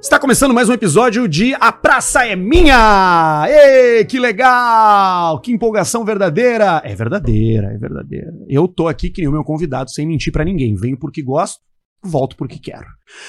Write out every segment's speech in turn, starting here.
Está começando mais um episódio de A Praça é Minha! Ê, que legal! Que empolgação verdadeira! É verdadeira, é verdadeira. Eu tô aqui que nem o meu convidado, sem mentir pra ninguém. Venho porque gosto, volto porque quero.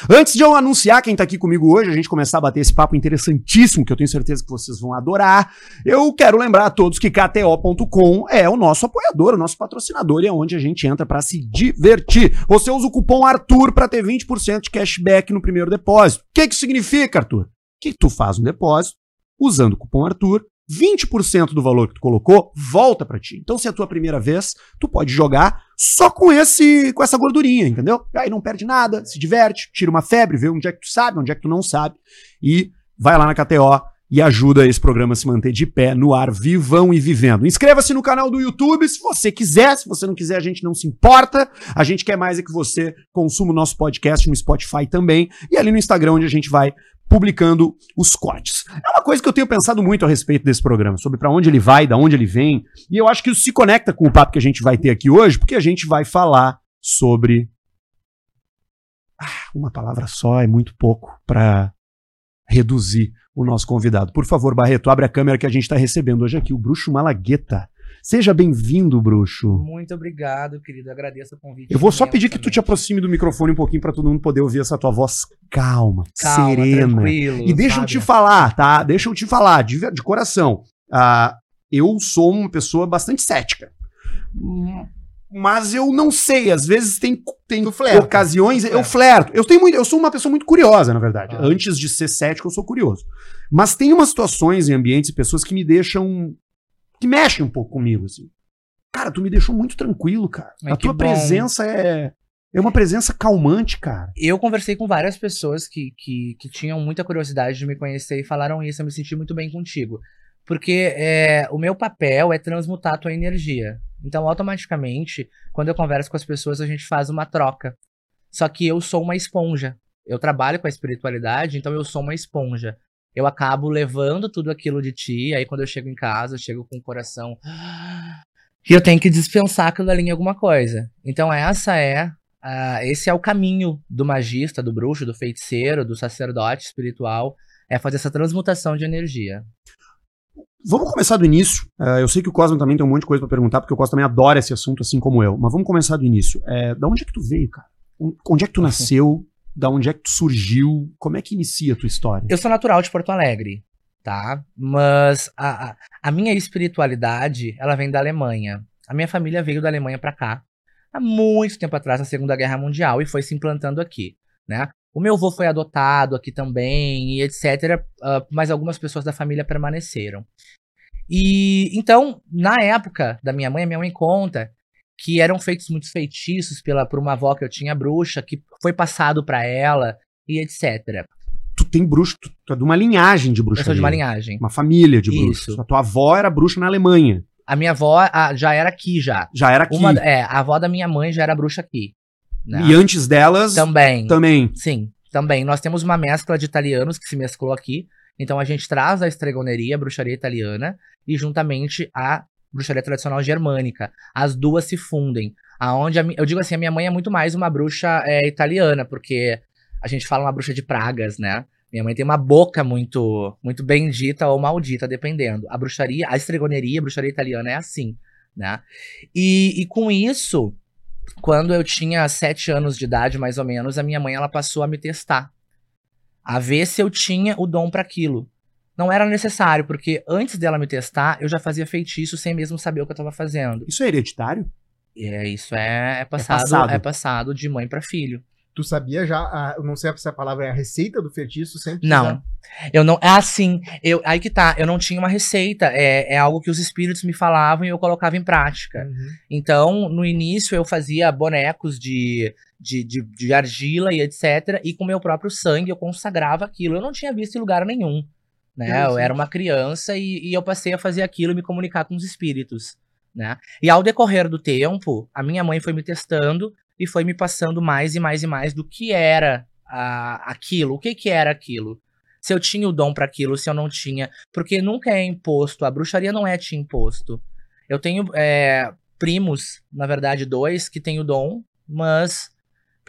Antes de eu anunciar quem tá aqui comigo hoje, a gente começar a bater esse papo interessantíssimo, que eu tenho certeza que vocês vão adorar, eu quero lembrar a todos que KTO.com é o nosso apoiador, o nosso patrocinador e é onde a gente entra para se divertir. Você usa o cupom ARTUR para ter 20% de cashback no primeiro depósito. O que que significa, Arthur? Que tu faz um depósito usando o cupom ARTUR 20% do valor que tu colocou volta para ti. Então, se é a tua primeira vez, tu pode jogar só com esse com essa gordurinha, entendeu? Aí não perde nada, se diverte, tira uma febre, vê onde é que tu sabe, onde é que tu não sabe e vai lá na KTO e ajuda esse programa a se manter de pé no ar, vivão e vivendo. Inscreva-se no canal do YouTube se você quiser, se você não quiser, a gente não se importa. A gente quer mais é que você consuma o nosso podcast no Spotify também e ali no Instagram onde a gente vai publicando os cortes. É uma coisa que eu tenho pensado muito a respeito desse programa, sobre para onde ele vai, da onde ele vem, e eu acho que isso se conecta com o papo que a gente vai ter aqui hoje, porque a gente vai falar sobre ah, uma palavra só é muito pouco para reduzir o nosso convidado. Por favor, Barreto, abre a câmera que a gente está recebendo hoje aqui o Bruxo Malagueta. Seja bem-vindo, Bruxo. Muito obrigado, querido. Agradeço o convite. Eu vou só pedir que tu te aproxime do microfone um pouquinho para todo mundo poder ouvir essa tua voz calma, Calma, serena. tranquilo, E deixa eu sabe? te falar, tá? Deixa eu te falar, de, de coração. Ah, eu sou uma pessoa bastante cética. Hum, Mas eu não sei, às vezes tem, tem ocasiões. Eu flerto. Eu, tenho muito, eu sou uma pessoa muito curiosa, na verdade. Ah. Antes de ser cético, eu sou curioso. Mas tem umas situações em ambientes e pessoas que me deixam. Que mexem um pouco comigo, assim. Cara, tu me deixou muito tranquilo, cara. Ai, A tua bom. presença é. É uma presença calmante, cara. Eu conversei com várias pessoas que, que, que tinham muita curiosidade de me conhecer e falaram isso. Eu me senti muito bem contigo. Porque é, o meu papel é transmutar a tua energia. Então, automaticamente, quando eu converso com as pessoas, a gente faz uma troca. Só que eu sou uma esponja. Eu trabalho com a espiritualidade, então eu sou uma esponja. Eu acabo levando tudo aquilo de ti, aí quando eu chego em casa, eu chego com o coração. E eu tenho que dispensar aquilo ali em alguma coisa. Então, essa é ah, esse é o caminho do magista, do bruxo, do feiticeiro, do sacerdote espiritual, é fazer essa transmutação de energia. Vamos começar do início. É, eu sei que o Cosmo também tem um monte de coisa pra perguntar, porque o Cosmo também adora esse assunto, assim como eu. Mas vamos começar do início. É, da onde é que tu veio, cara? On- Onde é que tu nasceu? Da onde é que tu surgiu? Como é que inicia a tua história? Eu sou natural de Porto Alegre, tá? Mas a, a, a minha espiritualidade, ela vem da Alemanha. A minha família veio da Alemanha pra cá há muito tempo atrás, na Segunda Guerra Mundial, e foi se implantando aqui, né? O meu avô foi adotado aqui também, e etc. ah, mas algumas pessoas da família permaneceram. E então, na época da minha mãe, minha mãe conta que eram feitos muitos feitiços pela, por uma avó que eu tinha bruxa, que foi passado pra ela, e etc. Tu tem bruxo, tu, tu é de uma linhagem de Eu bruxaria. sou de uma linhagem. Uma família de bruxos. A tua avó era bruxa na Alemanha. A minha avó ah, já era aqui já. Já era aqui. Uma, é, a avó da minha mãe já era bruxa aqui. né? E antes delas, Também. também. Sim, também. Nós temos uma mescla de italianos que se mesclou aqui. Então a gente traz a estregoneria, a bruxaria italiana, e juntamente a bruxaria tradicional germânica. As duas se fundem. Aonde a eu digo assim, a minha mãe é muito mais uma bruxa é, italiana, porque a gente fala uma bruxa de pragas, né? Minha mãe tem uma boca muito muito bendita ou maldita, dependendo. A bruxaria, a estregoneria, a bruxaria italiana é assim, né? E, e com isso, quando eu tinha sete anos de idade, mais ou menos, a minha mãe ela passou a me testar, a ver se eu tinha o dom para aquilo. Não era necessário, porque antes dela me testar, eu já fazia feitiço sem mesmo saber o que eu tava fazendo. Isso é hereditário? É, isso é, é passado, passado. é passado de mãe para filho. Tu sabia já, a- eu não sei se a palavra é a receita do feitiço, sempre Não. Eu não. É assim. Eu, aí que tá. Eu não tinha uma receita. É, é algo que os espíritos me falavam e eu colocava em prática. Uhum. Então, no início, eu fazia bonecos de, de, de, de argila e etc. E com meu próprio sangue eu consagrava aquilo. Eu não tinha visto em lugar nenhum. Né? Eu era uma criança e, e eu passei a fazer aquilo e me comunicar com os espíritos. Né? E ao decorrer do tempo, a minha mãe foi me testando e foi me passando mais e mais e mais do que era a, aquilo. O que, que era aquilo? Se eu tinha o dom para aquilo, se eu não tinha. Porque nunca é imposto. A bruxaria não é te imposto. Eu tenho é, primos, na verdade, dois, que têm o dom, mas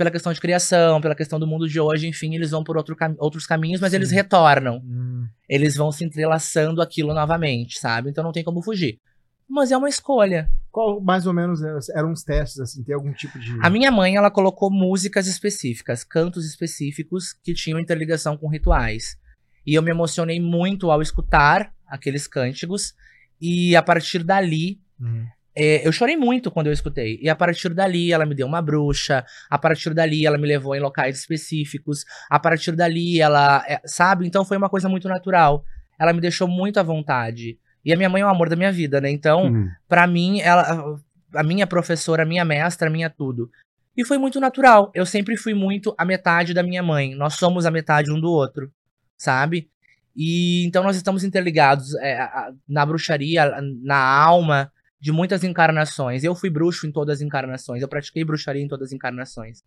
pela questão de criação, pela questão do mundo de hoje, enfim, eles vão por outro cam outros caminhos, mas Sim. eles retornam. Hum. Eles vão se entrelaçando aquilo novamente, sabe? Então não tem como fugir. Mas é uma escolha. Qual, mais ou menos, é, eram os testes, assim, tem algum tipo de... A minha mãe, ela colocou músicas específicas, cantos específicos que tinham interligação com rituais. E eu me emocionei muito ao escutar aqueles cânticos. E a partir dali, Hum. É, eu chorei muito quando eu escutei. E a partir dali, ela me deu uma bruxa. A partir dali, ela me levou em locais específicos. A partir dali, ela. é, sabe? Então foi uma coisa muito natural. Ela me deixou muito à vontade. E a minha mãe é o amor da minha vida, né? Então, Hum. Pra mim, ela, a minha professora, a minha mestra, a minha tudo. E foi muito natural. Eu sempre fui muito a metade da minha mãe. Nós somos a metade um do outro, sabe? E então nós estamos interligados é, na bruxaria, na alma de muitas encarnações. Eu fui bruxo em todas as encarnações. Eu pratiquei bruxaria em todas as encarnações.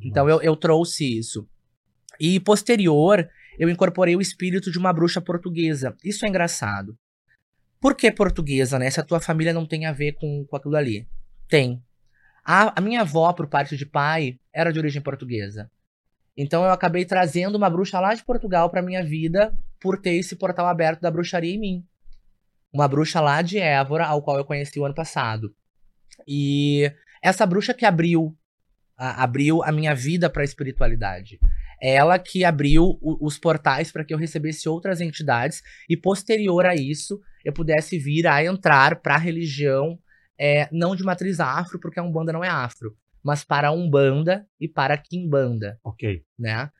Então eu, eu trouxe isso. E posterior, eu incorporei o espírito de uma bruxa portuguesa. Isso é engraçado. Por que portuguesa, né? Se a tua família não tem a ver com, com aquilo ali. Tem. A, a minha avó, por parte de pai, era de origem portuguesa. Então eu acabei trazendo uma bruxa lá de Portugal pra minha vida por ter esse portal aberto da bruxaria em mim. Uma bruxa lá de Évora, ao qual eu conheci o ano passado. E essa bruxa que abriu a- abriu a minha vida para a espiritualidade. Ela que abriu o- os portais para que eu recebesse outras entidades e posterior a isso eu pudesse vir a entrar para a religião é, não de matriz afro, porque a Umbanda não é afro, mas para a Umbanda e para a Quimbanda, Ok. né?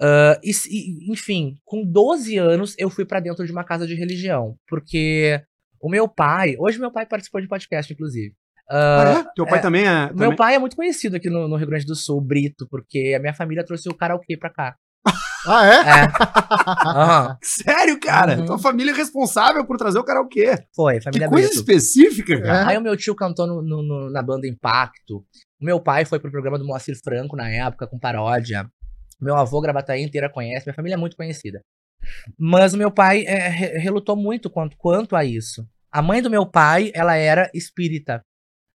Ah, e e, enfim, com 12 anos eu fui para dentro de uma casa de religião, porque o meu pai, hoje meu pai participou de podcast, inclusive. Ah, é? Teu pai também é. Também- Meu pai é muito conhecido aqui no, no Rio Grande do Sul, Brito, porque a minha família trouxe o karaokê pra cá. Ah, é? É, aham, Sério, cara? Uhum. Tua família é responsável por trazer o karaokê. foi, Que família coisa Brito. específica, cara. Aí o meu tio cantou no- no- no- na banda Impacto. O meu pai foi pro programa do Moacir Franco na época, com paródia. Meu avô, Gravataí inteira conhece, minha família é muito conhecida. Mas o meu pai é, re- relutou muito quanto, quanto a isso. A mãe do meu pai, ela era espírita.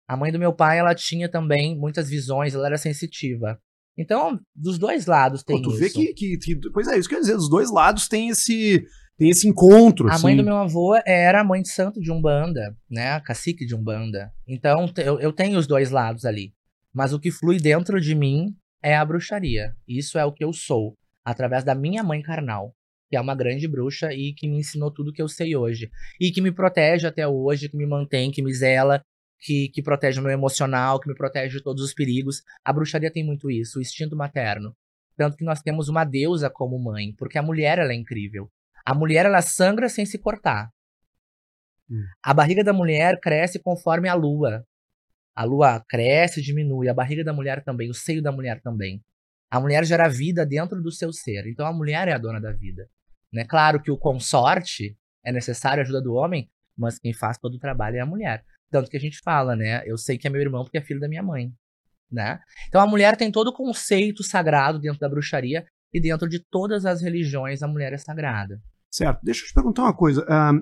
A mãe do meu pai, ela tinha também muitas visões, ela era sensitiva. Então, dos dois lados tem Pô, tu isso. vê que, que, que- Pois é, isso que eu ia dizer. Dos dois lados tem esse, tem esse encontro. A assim. mãe do meu avô era a mãe de santo de Umbanda, né? A cacique de Umbanda. Então, eu, eu tenho os dois lados ali. Mas o que flui dentro de mim é a bruxaria. Isso é o que eu sou, através da minha mãe carnal, que é uma grande bruxa e que me ensinou tudo que eu sei hoje. E que me protege até hoje, que me mantém, que me zela, que, que protege o meu emocional, que me protege de todos os perigos. A bruxaria tem muito isso, o instinto materno. Tanto que nós temos uma deusa como mãe, porque a mulher ela é incrível. A mulher ela sangra sem se cortar. Hum. A barriga da mulher cresce conforme a lua. A lua cresce, diminui. A barriga da mulher também, o seio da mulher também. A mulher gera vida dentro do seu ser. Então a mulher é a dona da vida. Né? Claro que o consorte é necessário a ajuda do homem, mas quem faz todo o trabalho é a mulher. Tanto que a gente fala, né? Eu sei que é meu irmão porque é filho da minha mãe. Né? Então a mulher tem todo o conceito sagrado dentro da bruxaria e dentro de todas as religiões a mulher é sagrada. Certo. Deixa eu te perguntar uma coisa. Ah,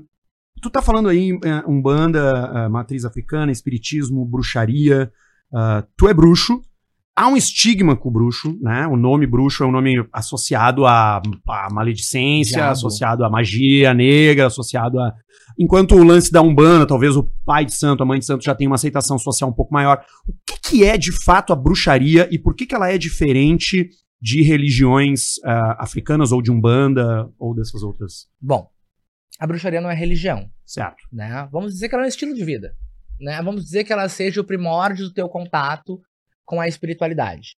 tu tá falando aí é, Umbanda, ah, matriz africana, espiritismo, bruxaria. ah, tu é bruxo. Há um estigma com o bruxo, né? O nome bruxo é um nome associado à, à maledicência, Diabo. associado à magia negra, associado a. Enquanto o lance da Umbanda, talvez o pai de santo, a mãe de santo já tem uma aceitação social um pouco maior. O que, que é de fato a bruxaria e por que, que ela é diferente de religiões ah, africanas ou de Umbanda ou dessas outras? Bom, a bruxaria não é religião, Certo. né? Vamos dizer que ela é um estilo de vida, né? Vamos dizer que ela seja o primórdio do teu contato com a espiritualidade.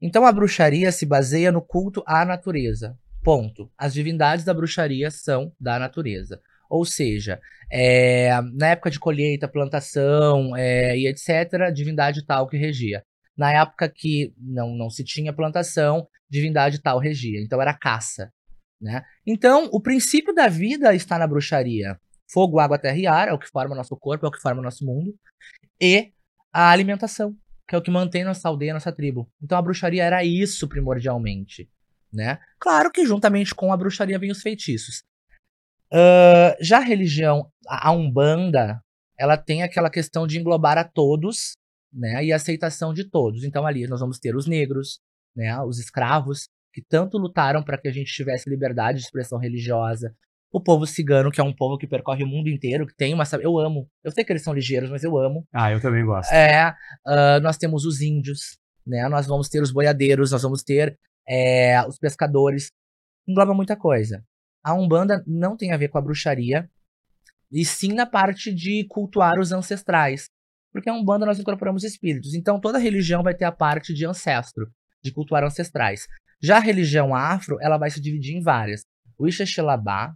Então a bruxaria se baseia no culto à natureza. Ponto. As divindades da bruxaria são da natureza. Ou seja, é, na época de colheita, plantação é, e etc., divindade tal que regia. Na época que não, não se tinha plantação, divindade tal regia. Então era caça. Né? Então, o princípio da vida está na bruxaria. Fogo, água, terra e ar é o que forma nosso corpo, é o que forma nosso mundo. E a alimentação, que é o que mantém nossa aldeia, nossa tribo. Então a bruxaria era isso primordialmente. Né? Claro que juntamente com a bruxaria vem os feitiços. Ah, já a religião, a a Umbanda, ela tem aquela questão de englobar a todos né? E a aceitação de todos. Então ali nós vamos ter os negros, né? Os escravos que tanto lutaram para que a gente tivesse liberdade de expressão religiosa. O povo cigano, que é um povo que percorre o mundo inteiro, que tem uma. Eu amo. Eu sei que eles são ligeiros, mas eu amo. Ah, eu também gosto. É, ah, nós temos os índios, né? Nós vamos ter os boiadeiros, nós vamos ter é, os pescadores. Engloba muita coisa. A Umbanda não tem a ver com a bruxaria, e sim na parte de cultuar os ancestrais. Porque a Umbanda nós incorporamos espíritos. Então toda religião vai ter a parte de ancestro, de cultuar ancestrais. Já a religião afro, ela vai se dividir em várias. O Ixexelabá,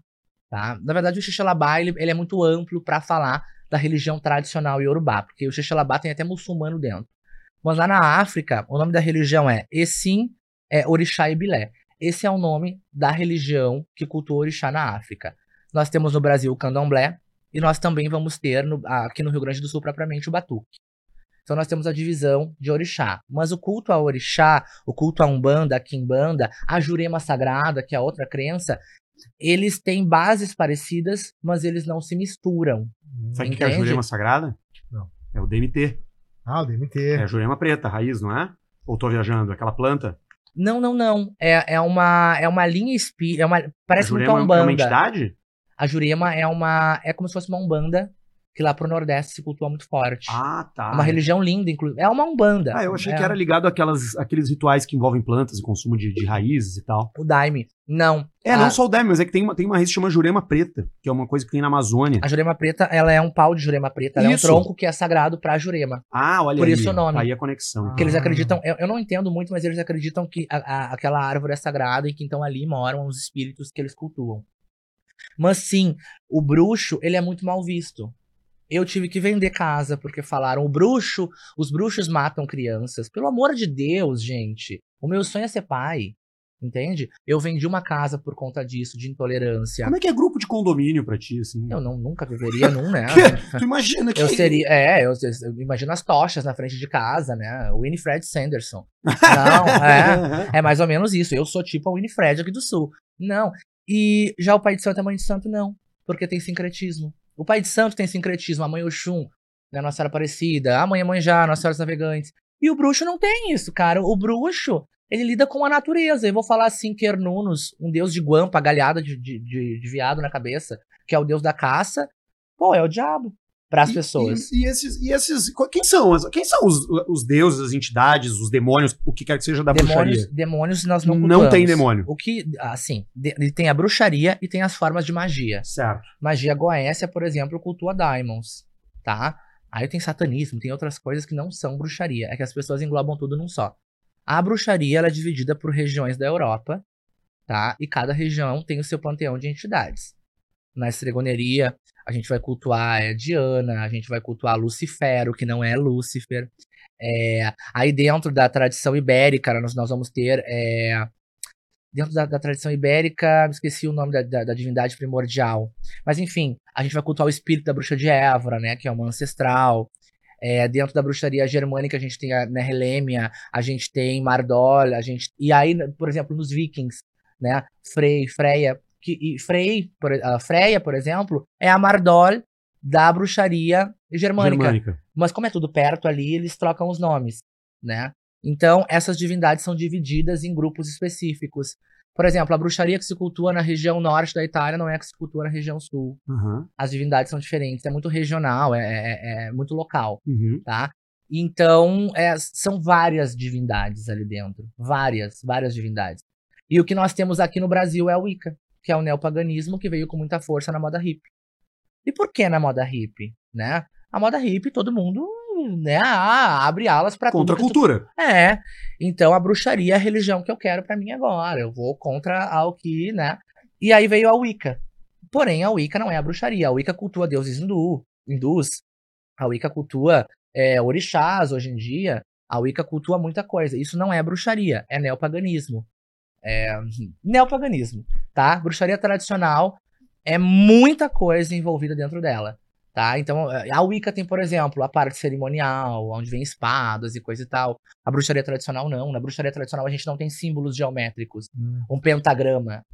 tá? Na verdade, o Ixexelabá, ele, ele é muito amplo para falar da religião tradicional iorubá, porque o Ixexelabá tem até muçulmano dentro. Mas lá na África, o nome da religião é Essim é Orixá Ibilé. Esse é o nome da religião que cultua orixá na África. Nós temos no Brasil o candomblé e nós também vamos ter no, aqui no Rio Grande do Sul propriamente o batuque. Então nós temos a divisão de orixá. Mas o culto a orixá, o culto a umbanda, a quimbanda, a jurema sagrada, que é outra crença, eles têm bases parecidas, mas eles não se misturam. Sabe o que é a? Jurema Sagrada? Não. É o DMT. Ah, o DMT. É a Jurema preta, a raiz, não é? Ou tô viajando? Aquela planta? Não, não, não. É, é uma é uma linha espírita, é uma parece a muito a é umbanda. uma entidade? A Jurema é uma é como se fosse uma umbanda que lá pro Nordeste se cultua muito forte. Ah, tá. É uma religião linda, inclusive. É uma umbanda. Ah, eu achei é que era ligado àquelas, àqueles rituais que envolvem plantas e consumo de, de raízes e tal. o Daime. Não. É, a, não só o Demi, mas é que tem uma, tem uma raiz que chama Jurema Preta, que é uma coisa que tem na Amazônia. A Jurema preta, ela é um pau de Jurema preta, ela Isso. é um tronco que é sagrado pra Jurema. Ah, olha Por aí. isso o nome. Aí a conexão. Ah. Que eles acreditam, eu, eu não entendo muito, mas eles acreditam que a- a- aquela árvore é sagrada e que então ali moram os espíritos que eles cultuam. Mas sim, o bruxo, ele é muito mal visto. Eu tive que vender casa porque falaram, o bruxo, os bruxos matam crianças. Pelo amor de Deus, gente. O meu sonho é ser pai. Entende? Eu vendi uma casa por conta disso, de intolerância. Como é que é grupo de condomínio pra ti, assim? Eu não, nunca viveria num, né? Tu imagina que... Eu seria. É, eu, eu imagino as tochas na frente de casa, né? Winifred Sanderson. Não, é. É mais ou menos isso. Eu sou tipo a Winifred aqui do Sul. Não. E já o pai de santo e a mãe de santo, não. Porque tem sincretismo. O pai de santo tem sincretismo. A mãe Oxum, né? Nossa Senhora Aparecida. A mãe Emanjá, Nossa Senhora Navegantes. E o bruxo não tem isso, cara. O bruxo, ele lida com a natureza. Eu vou falar assim, Quernunos, um deus de guampa, galhada de, de, de, de viado na cabeça, que é o deus da caça. Pô, é o diabo. Para as pessoas. E, e esses, e esses. Quem são? Quem são os, os deuses, as entidades, os demônios, o que quer que seja da demônios, bruxaria? demônios nós não Não cultuamos. tem demônio. O que, assim, de- ele tem a bruxaria e tem as formas de magia. Certo. Magia goécia, por exemplo, cultua daimons, tá? Aí tem satanismo, tem outras coisas que não são bruxaria. É que as pessoas englobam tudo num só. A bruxaria ela é dividida por regiões da Europa, tá? E cada região tem o seu panteão de entidades. Na estregoneria, a gente vai cultuar Diana, a gente vai cultuar Lucifero, que não é Lúcifer. É, aí dentro da tradição ibérica, nós, nós vamos ter. é, dentro da, da tradição ibérica, me esqueci o nome da, da- da divindade primordial. Mas enfim, a gente vai cultuar o espírito da bruxa de Évora, né? Que é uma ancestral. É, dentro da bruxaria germânica, a gente tem a Nehelêmia, a gente tem Mardol, a gente. E aí, por exemplo, nos vikings, né? Frey, Freya. Que, e Frey, por, a Freya, por exemplo, é a Mardol da bruxaria germânica. Germânica. Mas como é tudo perto ali, eles trocam os nomes, né? Então, essas divindades são divididas em grupos específicos. Por exemplo, a bruxaria que se cultua na região norte da Itália não é a que se cultua na região sul. Aham. As divindades são diferentes, é muito regional, é, é- é muito local, Uhum. tá? Então, é, são várias divindades ali dentro. Várias, várias divindades. E o que nós temos aqui no Brasil é a Wicca, que é o neopaganismo que veio com muita força na moda hippie. E por que na moda hippie, né? A moda hippie, todo mundo, né, ah, abre alas pra Contra a que tu cultura. é. Então a bruxaria é a religião que eu quero pra mim agora. Eu vou contra ao que, né? E aí veio a Wicca. Porém, a Wicca não é a bruxaria. A Wicca cultua deuses hindu, hindus. A Wicca cultua é, orixás hoje em dia. A Wicca cultua muita coisa. Isso não é bruxaria, é neopaganismo. É neopaganismo, tá? Bruxaria tradicional é muita coisa envolvida dentro dela. Tá? Então, a Wicca tem, por exemplo, a parte cerimonial, onde vem espadas e coisa e tal. A bruxaria tradicional não. Na bruxaria tradicional a gente não tem símbolos geométricos. Hum. Um pentagrama.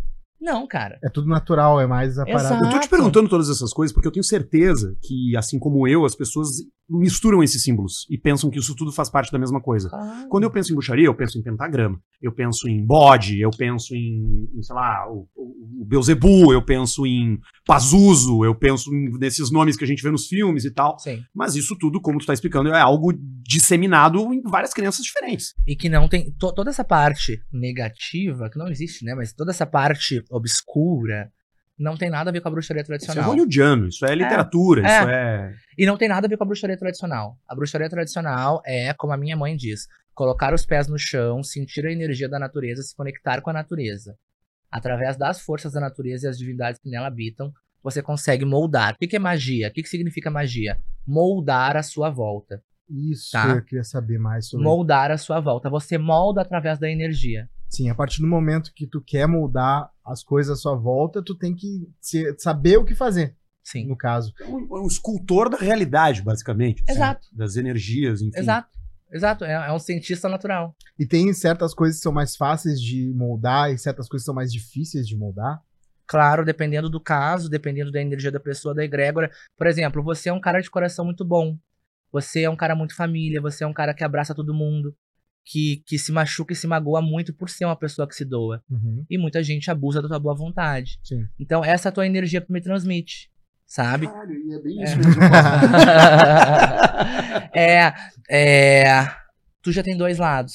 Não, cara. É tudo natural, é mais a Exato. parada. Eu tô te perguntando todas essas coisas porque eu tenho certeza que, assim como eu, as pessoas misturam esses símbolos e pensam que isso tudo faz parte da mesma coisa. Quando eu penso em bruxaria, eu penso em pentagrama, eu penso em bode, eu penso em, em, sei lá, o, o, o Beuzebu, eu penso em Pazuzu, eu penso em- nesses nomes que a gente vê nos filmes e tal. Sim. Mas isso tudo, como tu tá explicando, é algo disseminado em várias crenças diferentes. E que não tem. to- toda essa parte negativa, que não existe, né? Mas toda essa parte obscura não tem nada a ver com a bruxaria Isso é tradicional. hollywoodiano, isso é literatura, É. isso é... E não tem nada a ver com a bruxaria tradicional. A bruxaria tradicional é, como a minha mãe diz, colocar os pés no chão, sentir a energia da natureza, se conectar com a natureza. Através das forças da natureza e as divindades que nela habitam, você consegue moldar. O que que é magia? O que que significa magia? Moldar a sua volta. Isso, Tá. eu queria saber mais sobre. Moldar a sua volta. Você molda através da energia. Sim, a partir do momento que tu quer moldar as coisas à sua volta, tu tem que ser- saber o que fazer, Sim. no caso. É um, um escultor da realidade, basicamente. assim, Exato. Das energias, enfim. Exato. Exato. É, é um cientista natural. E tem certas coisas que são mais fáceis de moldar e certas coisas que são mais difíceis de moldar. Claro, dependendo do caso, dependendo da energia da pessoa, da egrégora. Por exemplo, você é um cara de coração muito bom. Você é um cara muito família, você é um cara que abraça todo mundo, que, que se machuca e se magoa muito por ser uma pessoa que se doa. Uhum, E muita gente abusa da tua boa vontade. sim. Então, essa é a tua energia que me transmite, sabe? Caralho, e é bem É. isso mesmo. é, é, tu já tem dois lados,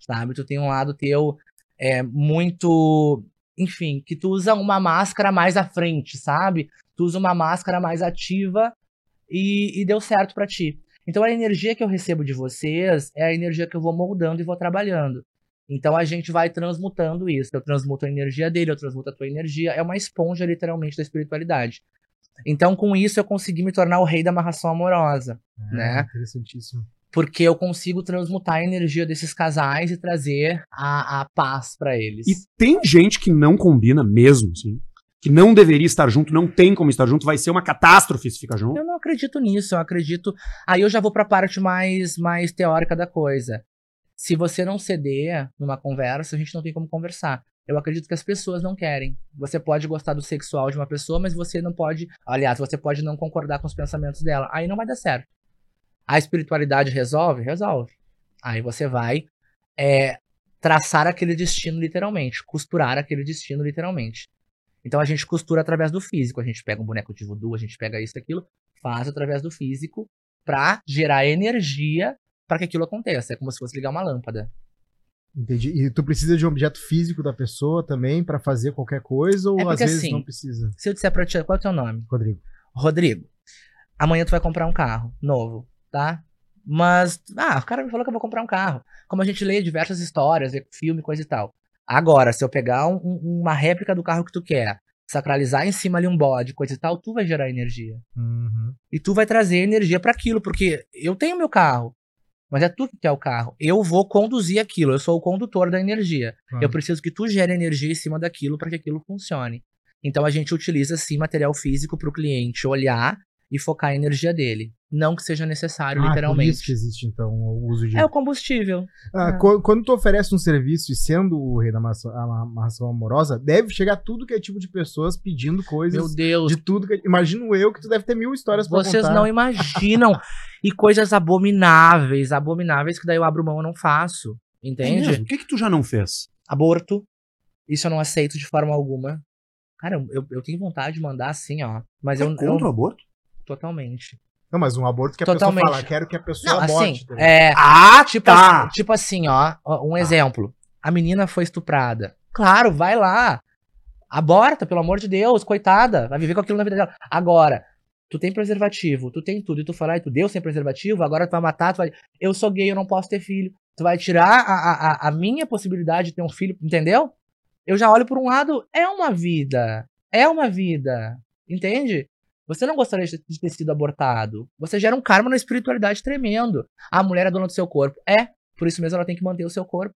sabe? Tu tem um lado teu é, muito, enfim, que tu usa uma máscara mais à frente, sabe? Tu usa uma máscara mais ativa e, e deu certo pra ti. Então a energia que eu recebo de vocês é a energia que eu vou moldando e vou trabalhando. Então a gente vai transmutando isso. Eu transmuto a energia dele, eu transmuto a tua energia. É uma esponja, literalmente, da espiritualidade. Então, com isso, eu consegui me tornar o rei da amarração amorosa Né? É, Interessantíssimo. porque eu consigo transmutar a energia desses casais e trazer a, a paz pra eles. E tem gente que não combina mesmo, assim. Que não deveria estar junto, não tem como estar junto, vai ser uma catástrofe se ficar junto. Eu não acredito nisso, eu acredito. Aí eu já vou pra parte mais, mais teórica da coisa. Se você não ceder numa conversa, a gente não tem como conversar. Eu acredito que as pessoas não querem. Você pode gostar do sexual de uma pessoa, mas você não pode. Aliás, você pode não concordar com os pensamentos dela. Aí não vai dar certo. A espiritualidade resolve? Resolve. Aí você vai é, traçar aquele destino literalmente, costurar aquele destino literalmente. Então a gente costura através do físico. A gente pega um boneco de voodoo, a gente pega isso e aquilo, faz através do físico pra gerar energia pra que aquilo aconteça. É como se fosse ligar uma lâmpada. Entendi. E tu precisa de um objeto físico da pessoa também pra fazer qualquer coisa ou É às porque, vezes assim, não precisa? Se eu disser pra ti, qual é o teu nome? Rodrigo. Rodrigo, amanhã tu vai comprar um carro novo, tá? Mas, ah, o cara me falou que eu vou comprar um carro. Como a gente lê diversas histórias, vê filme, coisa e tal. Agora, se eu pegar um- um- uma réplica do carro que tu quer, sacralizar em cima ali um bode, coisa e tal, tu vai gerar energia. Uhum. E tu vai trazer energia pra aquilo, porque eu tenho meu carro, mas é tu que quer o carro. Eu vou conduzir aquilo, eu sou o condutor da energia. Claro. Eu preciso que tu gere energia em cima daquilo para que aquilo funcione. Então a gente utiliza sim material físico para o cliente olhar e focar a energia dele. Não que seja necessário, Ah, por literalmente. isso que existe, então, o uso de. É o combustível. Ah, é. qu- Quando tu oferece um serviço e sendo o rei da amarração, ama- amarração amorosa, deve chegar tudo que é tipo de pessoas pedindo coisas Meu Deus, de tudo que. Imagino eu que tu deve ter mil histórias pra vocês contar. não imaginam. e coisas abomináveis, abomináveis que daí eu abro mão e não faço. É Entende? mesmo? O que que tu já não fez? Aborto. Isso eu não aceito de forma alguma. Cara, eu, eu tenho vontade de mandar assim, ó. Mas Tu eu, é contra o eu aborto? Totalmente. Não, mas um aborto que a Totalmente. pessoa fala, quero que a pessoa Não, aborte. assim, ligado? é, Ah, Tipo, tá. assim, tipo assim, ó, um exemplo. A menina foi estuprada. Claro, vai lá. Aborta, pelo amor de Deus, coitada. Vai viver com aquilo na vida dela. Agora, tu tem preservativo, tu tem tudo, e tu fala, ai, tu deu sem preservativo, agora tu vai matar, tu vai. Eu sou gay, eu não posso ter filho. Tu vai tirar a, a- a minha possibilidade de ter um filho, entendeu? Eu já olho por um lado, é uma vida. É uma vida. Entende? Você não gostaria de ter sido abortado. Você gera um karma na espiritualidade tremendo. A mulher é dona do seu corpo. É, por isso mesmo ela tem que manter o seu corpo.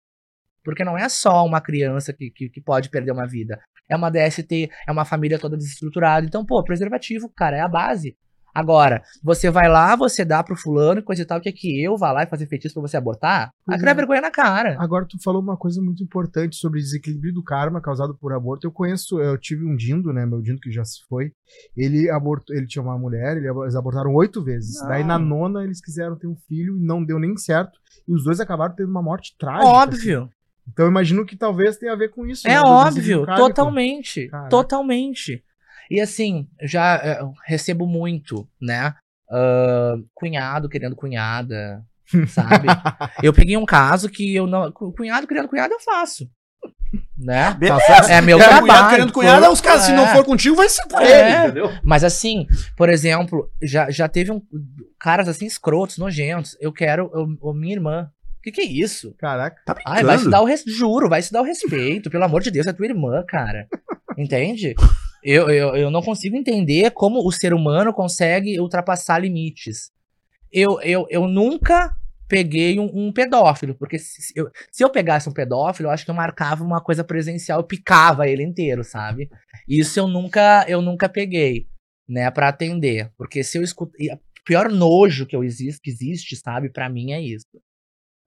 Porque não é só uma criança que, que, que pode perder uma vida. É uma DST, é uma família toda desestruturada. Então, pô, preservativo, cara, é a base. Agora, você vai lá, você dá pro fulano e coisa e tal, que é que eu vá lá e fazer feitiço pra você abortar? Pois Aquela é. vergonha na cara. Agora tu falou uma coisa muito importante sobre desequilíbrio do karma causado por aborto. Eu conheço, eu tive um dindo, né, meu dindo que já se foi. Ele abortou, ele tinha uma mulher, ele- eles abortaram oito vezes. Não. Daí na nona eles quiseram ter um filho e não deu nem certo. E os dois acabaram tendo uma morte trágica. assim. Óbvio. Então eu imagino que talvez tenha a ver com isso. É né, óbvio, totalmente, Caraca. totalmente. E assim, já eh, recebo muito, né? ah, cunhado querendo cunhada, sabe? eu peguei um caso que eu não. cu- Cunhado querendo cunhada eu faço. Né? Beleza. É meu Quer trabalho. cunhado querendo cunhada, os caras, se não É. for contigo, vai ser com É. ele, entendeu? Mas assim, por exemplo, já, já teve um, caras assim escrotos, nojentos. Eu quero eu, eu- minha irmã. O que, que é isso? Caraca. Tá Ai, vai se dar o res... Juro, vai se dar o respeito. Pelo amor de Deus, é tua irmã, cara. Entende? Eu, eu, eu não consigo entender como o ser humano consegue ultrapassar limites. Eu, eu, eu nunca peguei um, um pedófilo, porque se eu, se eu pegasse um pedófilo, eu acho que eu marcava uma coisa presencial, eu picava ele inteiro, sabe? Isso eu nunca, eu nunca peguei, né, pra atender. Porque se eu escuto. O pior nojo que, eu existe, que existe, sabe, pra mim é isso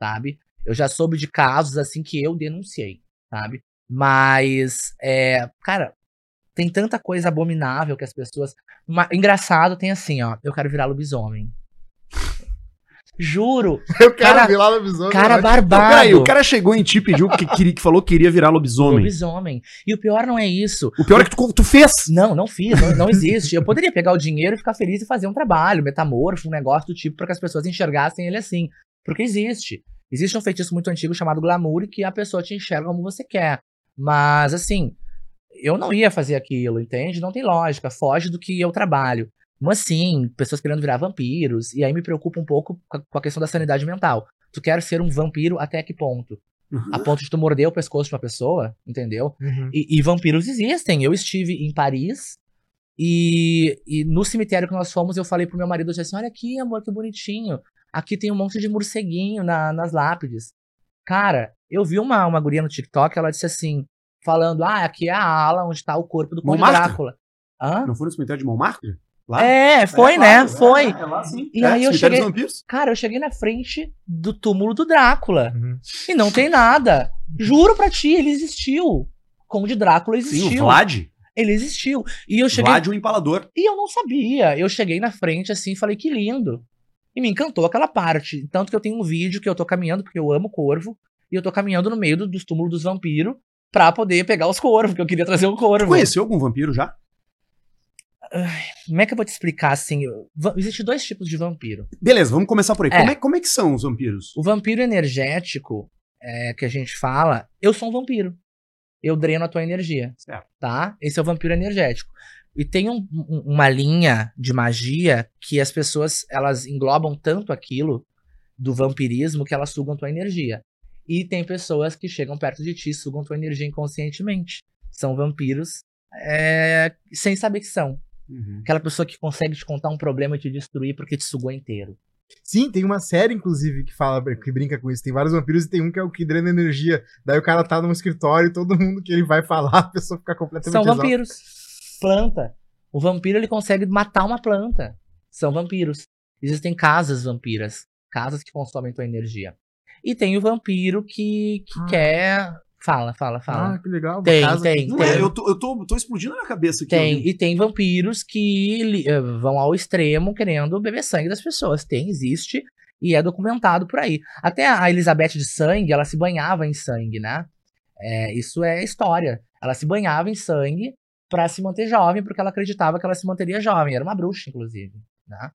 sabe? Eu já soube de casos assim que eu denunciei, sabe? Mas, é, cara, tem tanta coisa abominável que as pessoas. Engraçado, tem assim, ó. Eu quero virar lobisomem. Juro, Eu quero Cara- vir lá no visão. cara Não, barbado. peraí, o cara chegou em ti e pediu que, queria, que falou que queria virar lobisomem. lobisomem. E o pior não é isso. O pior é que tu, tu fez. Não, não fiz, não, não existe. Eu poderia pegar o dinheiro e ficar feliz e fazer um trabalho, metamorfo, um negócio do tipo, para que as pessoas enxergassem ele assim. Porque existe. Existe um feitiço muito antigo chamado glamour que a pessoa te enxerga como você quer. Mas, assim, eu não ia fazer aquilo, entende? Não tem lógica, foge do que eu trabalho. Mas sim, pessoas querendo virar vampiros, e aí me preocupa um pouco com a- questão da sanidade mental. Tu quer ser um vampiro até que ponto? A ponto de tu morder o pescoço de uma pessoa, entendeu? Uhum. E, e vampiros existem. Eu estive em Paris e, e no cemitério que nós fomos, eu falei pro meu marido eu disse assim: Olha aqui, amor, que bonitinho. Aqui tem um monte de morceguinho na- nas lápides. Cara, eu vi uma, uma guria no TikTok, ela disse assim, falando: Ah, aqui é a ala onde tá o corpo do Conde Montmartre? Drácula. Hã? Não foi no cemitério de Montmartre? Lá? É, foi, É, né? claro, é, foi. É, lá sim. E É, aí eu cheguei- dos vampiros. Cara, eu cheguei na frente do túmulo do Drácula. Uhum. E não tem nada. Juro pra ti, ele existiu. Conde Drácula Sim, existiu. o Vlad. Ele existiu. E eu cheguei. Vlad o empalador. E eu não sabia. Eu cheguei na frente assim e falei, que lindo. E me encantou aquela parte. Tanto que eu tenho um vídeo que eu tô caminhando, porque eu amo corvo. E eu tô caminhando no meio do- dos túmulos dos vampiros pra poder pegar os corvos, porque eu queria trazer o corvo. Conheceu algum vampiro já? Como é que eu vou te explicar assim? Existem dois tipos de vampiro. Beleza, vamos começar por aí. É. Como, é, como é que são os vampiros? O vampiro energético é, que a gente fala, eu sou um vampiro. Eu dreno a tua energia. Certo. Tá? Esse é o vampiro energético. E tem um- um- uma linha de magia que as pessoas elas englobam tanto aquilo do vampirismo que elas sugam tua energia. E tem pessoas que chegam perto de ti e sugam tua energia inconscientemente. São vampiros é, sem saber que são. Uhum. Aquela pessoa que consegue te contar um problema e te destruir porque te sugou inteiro. Sim, tem uma série, inclusive, que fala, que brinca com isso. Tem vários vampiros e tem um que é o que drena energia. Daí o cara tá num escritório e todo mundo que ele vai falar, a pessoa fica completamente São exausta. vampiros. Planta. O vampiro ele consegue matar uma planta. São vampiros. Existem casas vampiras. Casas que consomem tua energia. E tem o vampiro que, que Ah. quer. Fala, fala, Ah, fala. que legal. Tem, casa- tem, Não tem. é, eu, tô, eu tô, tô explodindo na cabeça aqui. Tem, ouvindo. e tem vampiros que eh, vão ao extremo querendo beber sangue das pessoas. Tem, existe, e é documentado por aí. Até a Elizabeth de sangue, ela se banhava em sangue, né? É, isso é história. Ela se banhava em sangue pra se manter jovem, porque ela acreditava que ela se manteria jovem. Era uma bruxa, inclusive, né?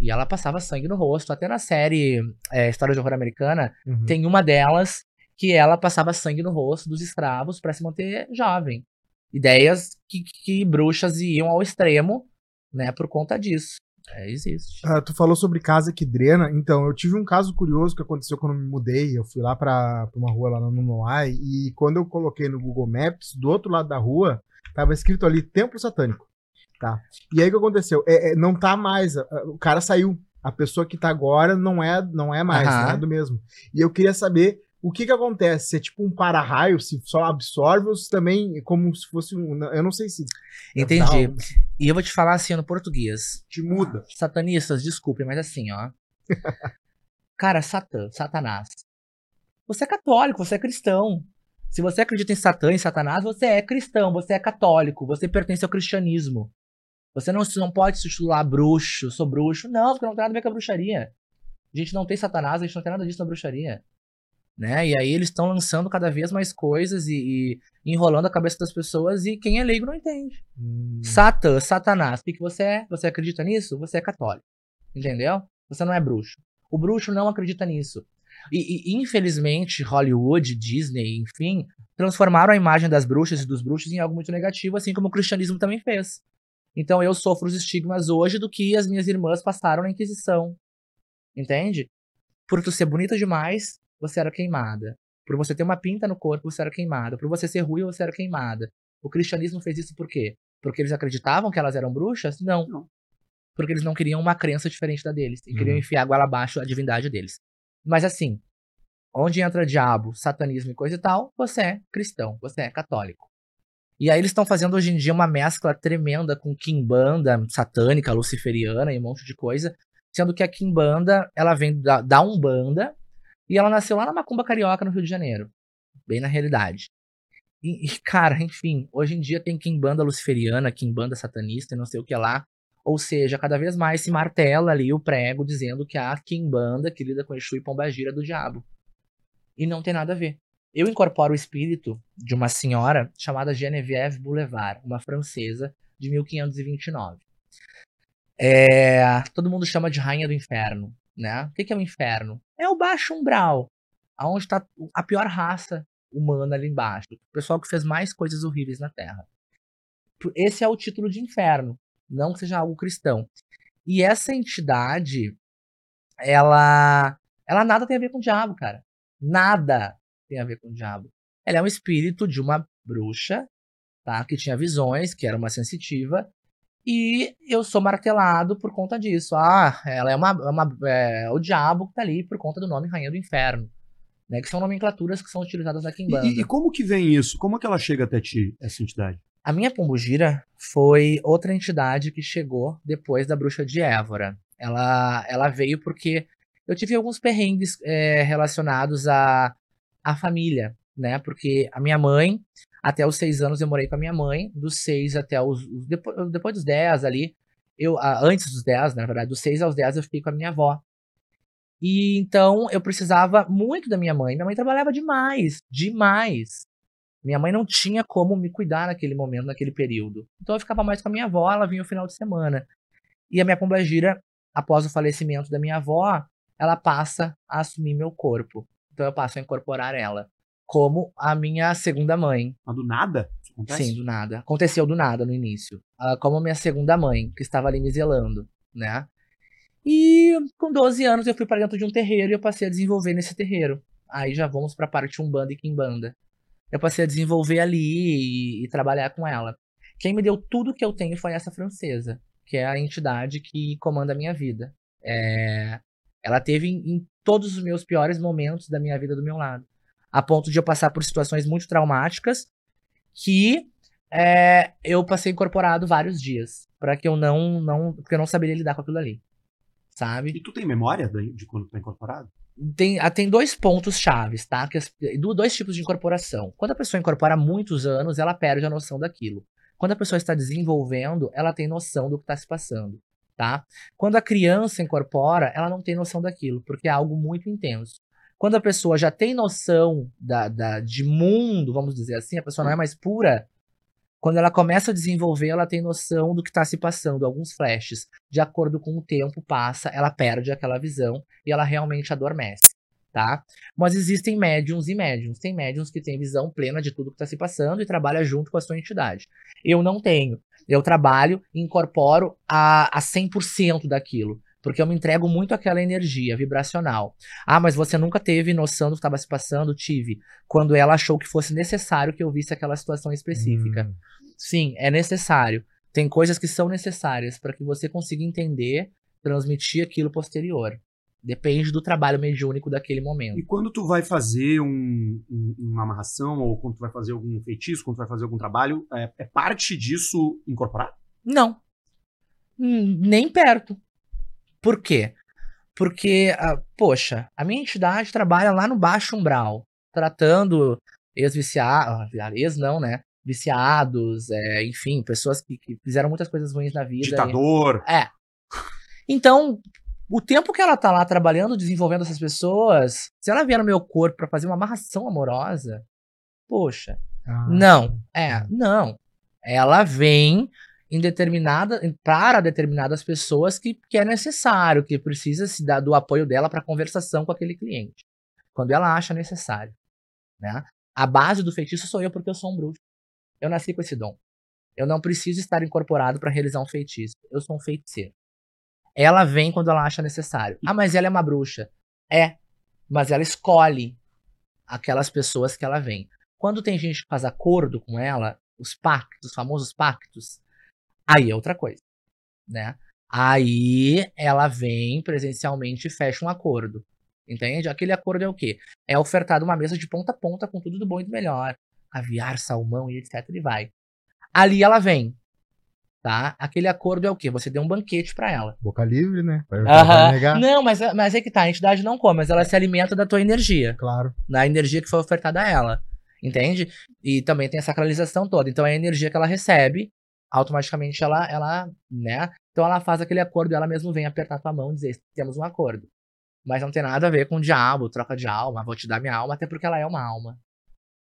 E ela passava sangue no rosto. Até na série é, História de Horror Americana, Uhum. tem uma delas que ela passava sangue no rosto dos escravos pra se manter jovem. Ideias que, que bruxas iam ao extremo, né, por conta disso. É, existe. Ah, tu falou sobre casa que drena. Então, eu tive um caso curioso que aconteceu quando eu me mudei. Eu fui lá pra, pra uma rua lá no Noai e quando eu coloquei no Google Maps, do outro lado da rua, tava escrito ali Templo Satânico. Tá? E aí o que aconteceu? É, é, não tá mais. O cara saiu. A pessoa que tá agora não é, não é mais, Aham. não é do mesmo. E eu queria saber o que que acontece? Se é tipo um para-raio, se só absorve ou se também como se fosse um. Eu não sei se. Entendi. E eu vou te falar assim no português. Te muda. Satanistas, desculpem, mas assim, ó. Cara, Satã, Satanás. Você é católico, você é cristão. Se você acredita em Satã, em Satanás, você é cristão, você é católico, você pertence ao cristianismo. Você não, não pode se titular bruxo, sou bruxo. Não, porque não tem nada a ver com a bruxaria. A gente não tem Satanás, a gente não tem nada disso na bruxaria. Né? E aí eles estão lançando cada vez mais coisas e, e enrolando a cabeça das pessoas e quem é leigo não entende. Hum. Satã, Satanás, o que, que você é? Você acredita nisso? Você é católico. Entendeu? Você não é bruxo. O bruxo não acredita nisso. E, e, infelizmente, Hollywood, Disney, enfim, transformaram a imagem das bruxas e dos bruxos em algo muito negativo, assim como o cristianismo também fez. Então eu sofro os estigmas hoje do que as minhas irmãs passaram na Inquisição. Entende? Por tu ser bonita demais, você era queimada. Por você ter uma pinta no corpo, você era queimada. Por você ser ruim, você era queimada. O cristianismo fez isso por quê? Porque eles acreditavam que elas eram bruxas? Não. Não. Porque eles não queriam uma crença diferente da deles. E queriam Uhum. enfiar goela abaixo a divindade deles. Mas assim, onde entra diabo, satanismo e coisa e tal, você é cristão, você é católico. E aí eles estão fazendo hoje em dia uma mescla tremenda com quimbanda satânica, luciferiana e um monte de coisa, sendo que a quimbanda, ela vem da, da Umbanda e ela nasceu lá na Macumba Carioca, no Rio de Janeiro. Bem na realidade. E, e, cara, enfim, hoje em dia tem quimbanda luciferiana, quimbanda satanista e não sei o que lá. Ou seja, cada vez mais se martela ali o prego dizendo que a quimbanda que lida com Exu e Pombagira é do diabo. E não tem nada a ver. Eu incorporo o espírito de uma senhora chamada Geneviève Boulevard, uma francesa de 1529. É, todo mundo chama de Rainha do Inferno, né? O que que é o inferno? É o baixo umbral, aonde está a pior raça humana ali embaixo. O pessoal que fez mais coisas horríveis na Terra. Esse é o título de inferno, não que seja algo cristão. E essa entidade, ela, ela nada tem a ver com o diabo, cara. Nada tem a ver com o diabo. Ela é um espírito de uma bruxa, tá? Que tinha visões, que era uma sensitiva. E eu sou martelado por conta disso. Ah, ela é uma, é uma é, o diabo que tá ali por conta do nome Rainha do Inferno. Né, que são nomenclaturas que são utilizadas na Kimbanda. E, e como que vem isso? Como é que ela chega até ti, essa entidade? A minha pombugira foi outra entidade que chegou depois da bruxa de Évora. Ela, ela veio porque eu tive alguns perrengues é, relacionados à, à família, né? Porque a minha mãe, até os seis anos eu morei com a minha mãe, dos seis até os. depois, depois dos dez ali, eu, antes dos dez, na verdade, dos seis aos dez eu fiquei com a minha avó. E então eu precisava muito da minha mãe. Minha mãe trabalhava demais, demais. Minha mãe não tinha como me cuidar naquele momento, naquele período. Então eu ficava mais com a minha avó, ela vinha no final de semana. E a minha pombagira, após o falecimento da minha avó, ela passa a assumir meu corpo. Então eu passo a incorporar ela como a minha segunda mãe. Mas do nada? Isso acontece? Sim, do nada. Aconteceu do nada no início. Ah, como a minha segunda mãe, que estava ali me zelando, né? E com 12 anos eu fui para dentro de um terreiro e eu passei a desenvolver nesse terreiro. Aí já vamos para a parte Umbanda e Kimbanda. Eu passei a desenvolver ali e, e trabalhar com ela. Quem me deu tudo que eu tenho foi essa francesa, que é a entidade que comanda a minha vida. É, Ela teve em, em todos os meus piores momentos da minha vida do meu lado. A ponto de eu passar por situações muito traumáticas que é, eu passei incorporado vários dias. para que eu não, não. Porque eu não saberia lidar com aquilo ali. Sabe? E tu tem memória daí, de quando tá incorporado? tem, ah, tem dois pontos chaves, tá? Que as- do- dois tipos de incorporação. Quando a pessoa incorpora há muitos anos, ela perde a noção daquilo. Quando a pessoa está desenvolvendo, ela tem noção do que está se passando, tá? Quando a criança incorpora, ela não tem noção daquilo, porque é algo muito intenso. Quando a pessoa já tem noção da, da, de mundo, vamos dizer assim, a pessoa não é mais pura. Quando ela começa a desenvolver, ela tem noção do que está se passando, alguns flashes. De acordo com o tempo passa, ela perde aquela visão e ela realmente adormece, tá? Mas existem médiums e médiums. Tem médiums que têm visão plena de tudo que está se passando e trabalha junto com a sua entidade. Eu não tenho. Eu trabalho e incorporo a, a 100% daquilo. Porque eu me entrego muito àquela energia vibracional. Ah, mas você nunca teve noção do que estava se passando? Tive. Quando ela achou que fosse necessário que eu visse aquela situação específica. Hum. Sim, é necessário. Tem coisas que são necessárias para que você consiga entender, transmitir aquilo posterior. Depende do trabalho mediúnico daquele momento. E quando tu vai fazer um- um- uma amarração, ou quando tu vai fazer algum feitiço, quando tu vai fazer algum trabalho, é, é parte disso incorporar? Não. Hum, Nem perto. Por quê? Porque, ah, poxa, a minha entidade trabalha lá no baixo umbral, tratando ex-viciados, ex não, né? Viciados, é, enfim, pessoas que, que fizeram muitas coisas ruins na vida. e- Ditador. É. Então, o tempo que ela tá lá trabalhando, desenvolvendo essas pessoas, se ela vier no meu corpo pra fazer uma amarração amorosa, poxa, Ah, não, é, não. Ela vem em determinada, para determinadas pessoas que, que é necessário, que precisa se dar do apoio dela para conversação com aquele cliente. Quando ela acha necessário, né? A base do feitiço sou eu porque eu sou um bruxo. Eu nasci com esse dom. Eu não preciso estar incorporado para realizar um feitiço. Eu sou um feiticeiro. Ela vem quando ela acha necessário. Ah, mas ela é uma bruxa. É, mas ela escolhe aquelas pessoas que ela vem. Quando tem gente que faz acordo com ela, os pactos, os famosos pactos, aí é outra coisa, né? Aí ela vem presencialmente e fecha um acordo. Entende? Aquele acordo é o quê? É ofertado uma mesa de ponta a ponta com tudo do bom e do melhor. Caviar, salmão e etc. E vai. Ali ela vem. Tá? Aquele acordo é o quê? Você deu um banquete pra ela. Boca livre, né? Vai, vai negar. Não, mas, mas é que tá, a entidade não come, mas ela se alimenta da tua energia Claro. da energia que foi ofertada a ela. Entende? E também tem a sacralização toda. Então é a energia que ela recebe, automaticamente ela, ela, né? Então ela faz aquele acordo e ela mesmo vem apertar tua mão e dizer: temos um acordo. Mas não tem nada a ver com o diabo, troca de alma, vou te dar minha alma, até porque ela é uma alma.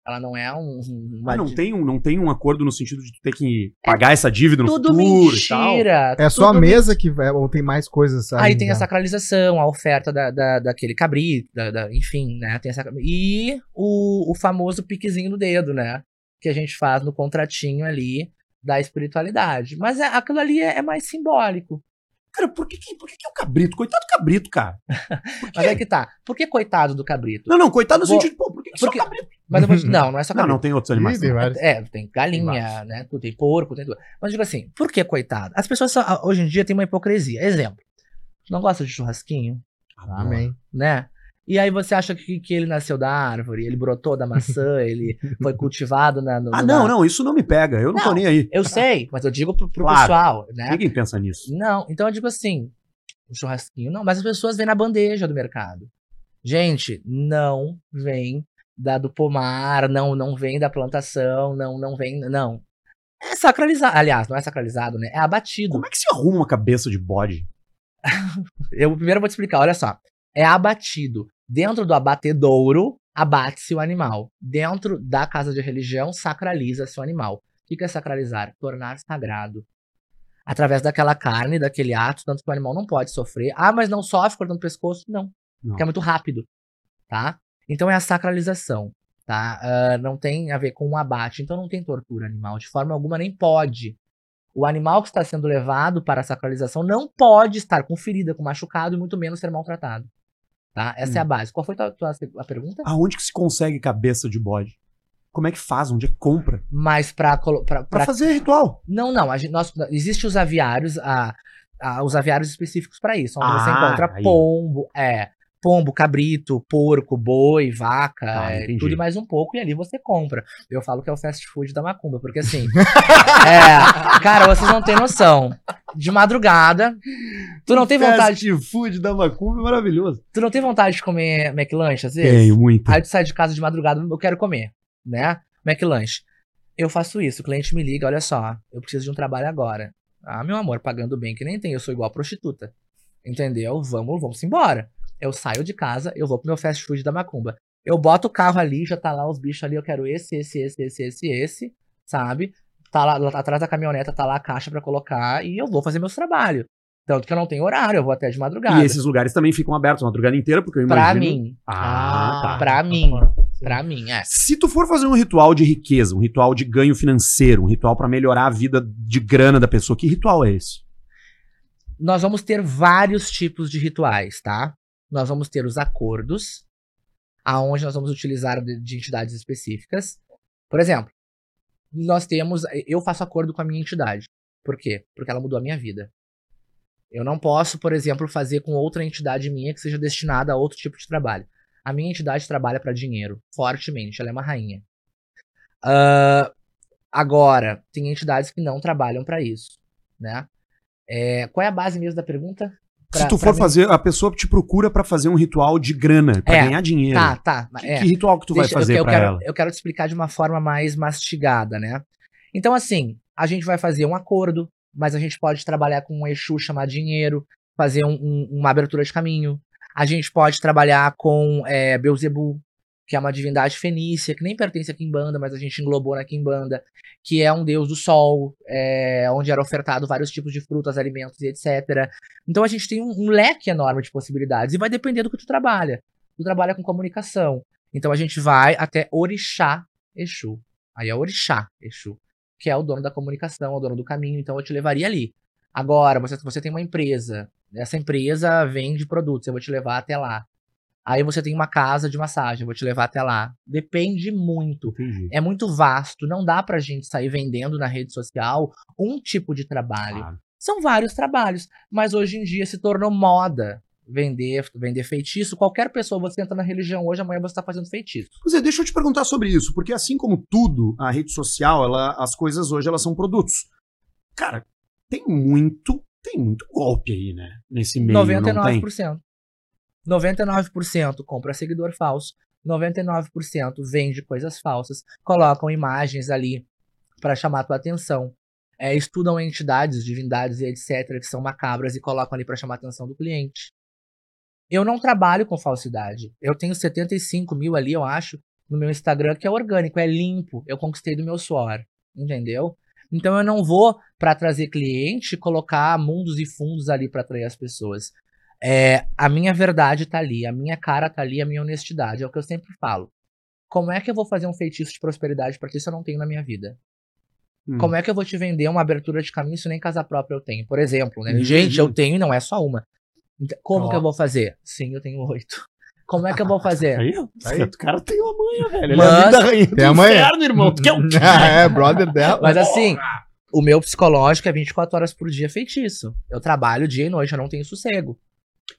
Ela não é um. uma Ah, não tem, um, não tem um acordo no sentido de tu ter que pagar essa dívida no Tudo futuro e tal? mentira. É só a mesa que vai, ou tem mais coisas. Aí além tem a sacralização, a oferta da, da, daquele cabrito, da, da- enfim, né? Tem essa, e o, o famoso piquezinho do dedo, né? Que a gente faz no contratinho ali da espiritualidade. Mas é- aquilo ali é, é mais simbólico. Cara, por que, por que, que é o cabrito? Coitado do cabrito, cara. Mas é que tá. Por que coitado do cabrito? Não, não, coitado no Vou- sentido, pô, por que, que só porque- cabrito? Mas eu vou te... Não, não é só Não, cabrito. não, tem outros animais. Ih, tem também. vários. É, tem Tem galinha, né? Tem porco, tem tudo. Mas digo assim, por que coitado? As pessoas só- hoje em dia têm uma hipocrisia. Exemplo. Tu não gosta de churrasquinho? Amém. né? E aí você acha que, que ele nasceu da árvore, ele brotou da maçã, ele foi cultivado na. no- Ah, na- não, não, isso não me pega. Eu não, tô Não. nem aí. Eu sei, mas eu digo pro, pro Claro. pessoal, né? Ninguém pensa nisso. Não, então eu digo assim, um churrasquinho, não, mas as pessoas vêm na bandeja do mercado. Gente, não vem da do pomar, não não vem da plantação, não não vem, não. É sacralizado, aliás, não é sacralizado, né? É abatido. Como é que se arruma uma cabeça de bode? Eu primeiro vou te explicar, olha só. É abatido. Dentro do abatedouro, abate-se o animal. Dentro da casa de religião, sacraliza-se o animal. O que é sacralizar? Tornar sagrado. Através daquela carne, daquele ato, tanto que o animal não pode sofrer. Ah, mas não sofre cortando o pescoço? Não. Não. Porque é muito rápido. Tá? Então é a sacralização. Tá? Ah, não tem a ver com o abate. Então não tem tortura animal. De forma alguma, nem pode. O animal que está sendo levado para a sacralização não pode estar com ferida, com machucado e muito menos ser maltratado. Tá? Essa é a base. Qual foi tua, tua- a pergunta? Aonde que se consegue cabeça de bode? Como é que faz? Onde é que compra? Mas pra, pra, Pra pra- fazer ritual. Não, não. A gente, nós, existe os aviários, a, a- os aviários específicos para isso, onde você Ah, encontra aí. pombo, é, pombo, cabrito, porco, boi, vaca, Ah, é, tudo e mais um pouco, e ali você compra. Eu falo que é o fast food da macumba, porque assim, é, cara, vocês não têm noção. De madrugada, tu não tem vontade, Fast food da macumba é maravilhoso. tu não tem vontade de comer McLanche às vezes? Tenho muito. Aí tu sai de casa de madrugada, eu quero comer, né? McLanche. Eu faço isso, o cliente me liga, olha só, eu preciso de um trabalho agora. Ah, meu amor, pagando bem que nem tem, eu sou igual prostituta. Entendeu? Vamos, vamos embora. Eu saio de casa, eu vou pro meu fast food da Macumba. Eu boto o carro ali, já tá lá os bichos ali, eu quero esse, esse, esse, esse, esse, esse, sabe? Tá lá, atrás da caminhoneta, tá lá a caixa pra colocar e eu vou fazer meus trabalhos. Tanto que eu não tenho horário, eu vou até de madrugada. E esses lugares também ficam abertos a madrugada inteira, porque eu Pra imagino... mim. Ah, tá. Pra mim. Pra mim, é. Se tu for fazer um ritual de riqueza, um ritual de ganho financeiro, um ritual pra melhorar a vida de grana da pessoa, que ritual é esse? nós vamos ter vários tipos de rituais, tá? Nós vamos ter os acordos, aonde nós vamos utilizar de, de entidades específicas. Por exemplo, nós temos, eu faço acordo com a minha entidade. Por quê? Porque ela mudou a minha vida. Eu não posso, por exemplo, fazer com outra entidade minha que seja destinada a outro tipo de trabalho. A minha entidade trabalha para dinheiro, fortemente, ela é uma rainha. Uh, agora, tem entidades que não trabalham para isso, né? É, qual é a base mesmo da pergunta? Pra, Se tu for fazer, a pessoa te procura pra fazer um ritual de grana, pra É, ganhar dinheiro. Tá, tá. Que, é. que ritual que tu Deixa- vai fazer eu, eu pra quero, ela? Eu quero te explicar de uma forma mais mastigada, né? Então, assim, a gente vai fazer um acordo, mas a gente pode trabalhar com um Exu chamar dinheiro, fazer um- um- uma abertura de caminho. A gente pode trabalhar com é, Beuzebu, que é uma divindade fenícia, que nem pertence a Kimbanda, mas a gente englobou na Kimbanda, que é um deus do sol, é, onde era ofertado vários tipos de frutas, alimentos e etc. Então a gente tem um, um leque enorme de possibilidades, e vai depender do que tu trabalha. Tu trabalha com comunicação, então a gente vai até Orixá Exu. Aí é Orixá Exu, que é o dono da comunicação, é o dono do caminho, então eu te levaria ali. Agora, você, você tem uma empresa, essa empresa vende produtos, eu vou te levar até lá. Aí você tem uma casa de massagem, vou te levar até lá. Depende muito. Entendi. É muito vasto, não dá pra gente sair vendendo na rede social um tipo de trabalho. Claro. São vários trabalhos, mas hoje em dia se tornou moda vender, vender feitiço. Qualquer pessoa, você entra na religião hoje, amanhã você está fazendo feitiço. Pois é, deixa eu te perguntar sobre isso, porque assim como tudo, a rede social, ela, as coisas hoje elas são produtos. Cara, tem muito, tem muito golpe aí, né? Nesse meio, não tem? 99%. 99% compra seguidor falso. 99% vende coisas falsas. Colocam imagens ali para chamar tua atenção. É, estudam entidades, divindades e etc. que são macabras e colocam ali para chamar a atenção do cliente. Eu não trabalho com falsidade. Eu tenho 75 mil ali, eu acho, no meu Instagram, que é orgânico, é limpo. Eu conquistei do meu suor. Entendeu? Então eu não vou para trazer cliente colocar mundos e fundos ali para atrair as pessoas. É, a minha verdade tá ali, a minha cara tá ali, a minha honestidade. É o que eu sempre falo. Como é que eu vou fazer um feitiço de prosperidade pra ti se eu não tenho na minha vida? Hum. Como é que eu vou te vender uma abertura de caminho se nem casa própria eu tenho? Por exemplo, né? Uhum. Gente, eu tenho e não é só uma. Então, Como Ó. que eu vou fazer? Sim, eu tenho oito. Como é que eu vou fazer? Aí, Aí. o cara tem uma manha, velho. Ele Mas- é a vida rainha do Tem a manha. inferno, irmão. Tu quer o quê? é, brother dela. Mas assim, o meu psicológico é 24 horas por dia feitiço. Eu trabalho dia e noite, eu não tenho sossego.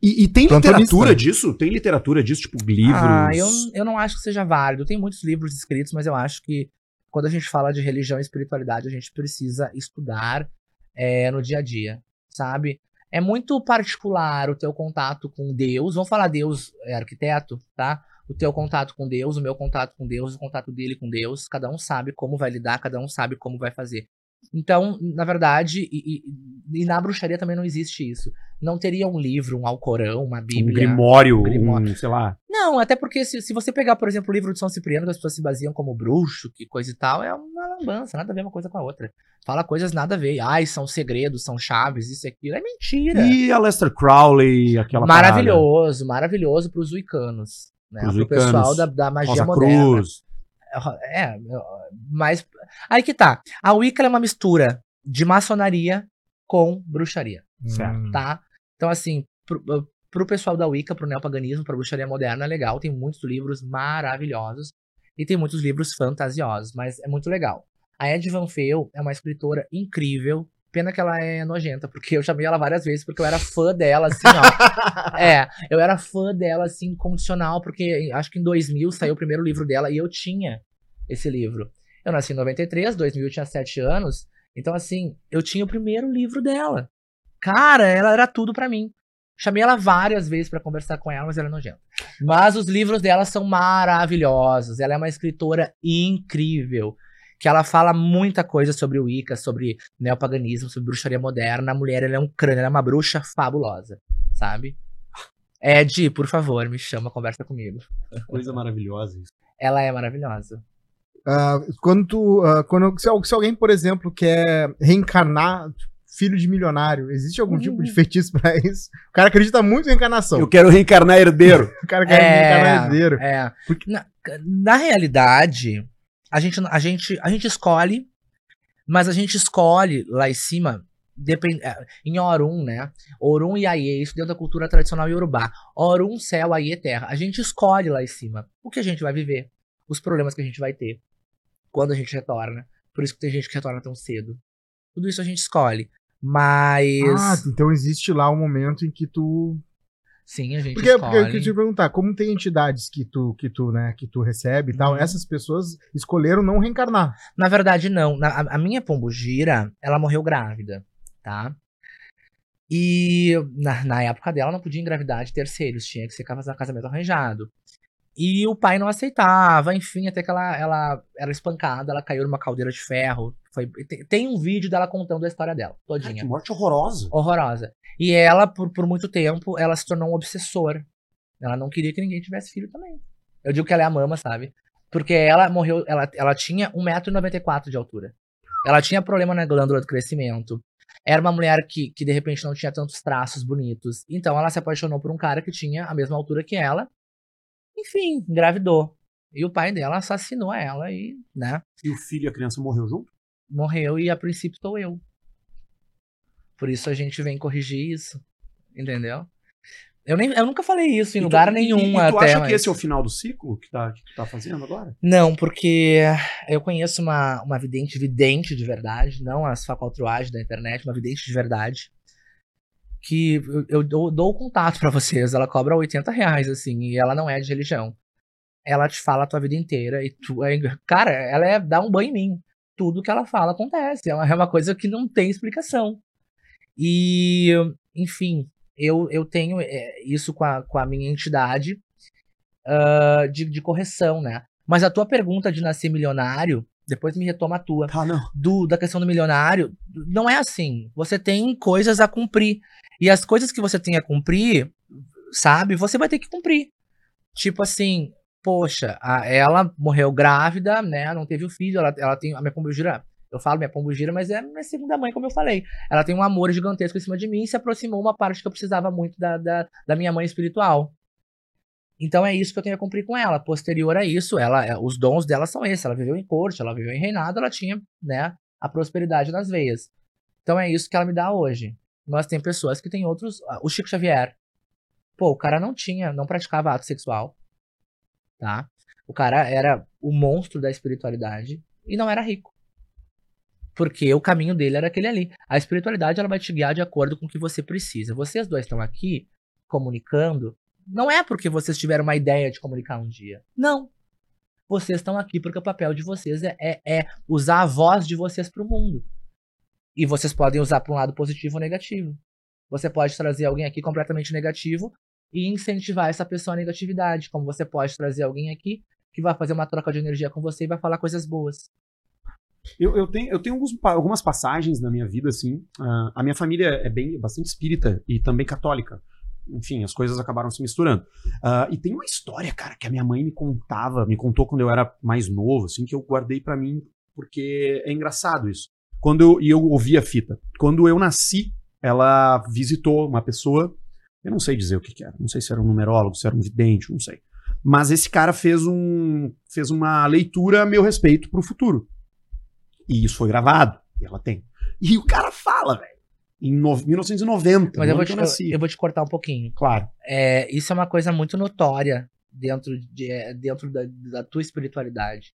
E, e tem literatura disso? Tem literatura disso, tipo livros? Ah, eu, eu não acho que seja válido. Tem muitos livros escritos, mas eu acho que quando a gente fala de religião e espiritualidade, a gente precisa estudar é, no dia a dia, sabe? É muito particular o teu contato com Deus. Vamos falar Deus é arquiteto, tá? O teu contato com Deus, o meu contato com Deus, o contato dele com Deus. Cada um sabe como vai lidar, cada um sabe como vai fazer. Então, na verdade, e, e- e na bruxaria também não existe isso. Não teria um livro, um Alcorão, uma Um Bíblia. grimório, Grimório. um, sei lá. Não, até porque se, se você pegar, por exemplo, o livro de São Cipriano, que as pessoas se baseiam como bruxo, que coisa e tal, é uma lambança, nada a ver uma coisa com a outra. Fala coisas nada a ver. Ai, são segredos, são chaves, isso e aquilo. É mentira. E a Lester Crowley, aquela maravilhoso, maravilhoso pros uicanos. Né? Pro pessoal da, da parada. magia Rosa moderna. Cruz. É, mas. Aí que tá. A Wicca é uma mistura de maçonaria com bruxaria Certo. Tá? Então, assim, pro, pro pessoal da Wicca, pro neopaganismo, pra bruxaria moderna, é legal. Tem muitos livros maravilhosos. E tem muitos livros fantasiosos, mas é muito legal. A Ed Van Feel é uma escritora incrível. Pena que ela é nojenta, porque eu chamei ela várias vezes, porque eu era fã dela, assim, ó. é, eu era fã dela, assim, incondicional, porque acho que em 2000 saiu o primeiro livro dela e eu tinha esse livro. Eu nasci em 93, 2000 eu tinha 7 anos. Então, assim, eu tinha o primeiro livro dela. Cara, ela era tudo pra mim. Chamei ela várias vezes pra conversar com ela, mas ela é nojenta. Mas os livros dela são maravilhosos. Ela é uma escritora incrível. Que ela fala muita coisa sobre o Wicca, sobre neopaganismo, sobre bruxaria moderna. A mulher ela é um crânio, ela é uma bruxa fabulosa, sabe? Ed, por favor, me chama, conversa comigo. Coisa maravilhosa isso. Ela é maravilhosa. Ah, quando tu, ah, quando, se, se alguém, por exemplo, quer reencarnar filho de milionário, existe algum tipo de feitiço pra isso? O cara acredita muito em reencarnação. Eu quero reencarnar herdeiro. O cara quer reencarnar herdeiro. É. Porque- Na, na realidade, a gente, a, gente, a gente escolhe, mas a gente escolhe lá em cima, depend, é, em Orum, né? Orum e Aie, isso dentro da cultura tradicional iorubá. Orum, céu, Aie, terra. A gente escolhe lá em cima o que a gente vai viver, os problemas que a gente vai ter, quando a gente retorna. Por isso que tem gente que retorna tão cedo. Tudo isso a gente escolhe. Mas. Ah, então existe lá um momento em que tu. Sim, a gente Porque, porque eu escolhe. queria te perguntar, como tem entidades que tu, que tu, né, que tu recebe e tal, Uhum. essas pessoas escolheram não reencarnar. Na verdade, não. Na- a, minha pombogira, ela morreu grávida, tá? E na, na época dela não podia engravidar de terceiros, tinha que ser casa- casamento arranjado. E o pai não aceitava, enfim, até que ela, ela era espancada, ela caiu numa caldeira de ferro. Foi, tem, tem um vídeo dela contando a história dela, Ai, todinha. que morte horrorosa. Horrorosa. E ela, por, por muito tempo, ela se tornou um obsessor. Ela não queria que ninguém tivesse filho também. Eu digo que ela é a mama, sabe? Porque ela morreu, ela, ela tinha 1,94m de altura. Ela tinha problema na glândula do crescimento. Era uma mulher que, que de repente não tinha tantos traços bonitos. Então ela se apaixonou por um cara que tinha a mesma altura que ela. Enfim, engravidou. E o pai dela assassinou ela e, né? E o filho e a criança morreu junto? Morreu e a princípio estou eu. Por isso a gente vem corrigir isso. Entendeu? Eu, nem, eu nunca falei isso em E tu- lugar e- nenhum E, tu até. acha mas- que esse é o final do ciclo que, tá, que tu tá fazendo agora? Não, porque eu conheço uma, uma vidente, vidente de verdade, não as facaltruagens da internet, uma vidente de verdade, que eu, eu dou, dou o contato pra vocês, ela cobra 80 reais, assim, e ela não é de religião. Ela te fala a tua vida inteira e tu, é, cara, ela é, dá um banho em mim. Tudo que ela fala acontece, é uma, é uma coisa que não tem explicação. E, enfim, eu, eu tenho é, isso com a, com a minha entidade ah, de, de correção, né? Mas a tua pergunta de nascer milionário, depois me retoma a tua, Tá, não. do, da questão do milionário, não é assim. Você tem coisas a cumprir. E as coisas que você tem a cumprir, sabe, você vai ter que cumprir. Tipo assim, poxa, a- ela morreu grávida, né? Não teve o filho, ela, ela tem. A minha pombogira, eu falo minha pombogira, mas é minha segunda mãe, como eu falei. Ela tem um amor gigantesco em cima de mim e se aproximou uma parte que eu precisava muito da, da, da minha mãe espiritual. Então é isso que eu tenho a cumprir com ela. Posterior a isso, ela, é, os dons dela são esses. Ela viveu em corte, ela viveu em reinado, ela tinha, né, a prosperidade nas veias. Então é isso que ela me dá hoje. Mas tem pessoas que têm outros. ah, O Chico Xavier. Pô, o cara não tinha, não praticava ato sexual. Tá? O cara era o monstro da espiritualidade e não era rico. Porque o caminho dele era aquele ali. A espiritualidade ela vai te guiar de acordo com o que você precisa. Vocês dois estão aqui comunicando. Não é porque vocês tiveram uma ideia de comunicar um dia. Não. Vocês estão aqui porque o papel de vocês é, é, é usar a voz de vocês para o mundo. E vocês podem usar para um lado positivo ou negativo. Você pode trazer alguém aqui completamente negativo e incentivar essa pessoa à negatividade. Como você pode trazer alguém aqui que vai fazer uma troca de energia com você e vai falar coisas boas. Eu, eu tenho, eu tenho alguns algumas passagens na minha vida, assim. ah, a minha família é bem bastante espírita e também católica. Enfim, as coisas acabaram se misturando. Ah, e tem uma história, cara, que a minha mãe me contava, me contou quando eu era mais novo, assim, que eu guardei pra mim, porque é engraçado isso. Quando eu, e eu ouvi a fita. Quando eu nasci, ela visitou uma pessoa, eu não sei dizer o que, que era, não sei se era um numerólogo, se era um vidente, não sei. Mas esse cara fez um fez uma leitura a meu respeito pro futuro. E isso foi gravado. E ela tem. E o cara fala, velho. Em no- 1990. Mas eu vou, te, eu, eu vou te cortar um pouquinho. Claro. É, isso é uma coisa muito notória dentro, de, é, dentro da, da tua espiritualidade.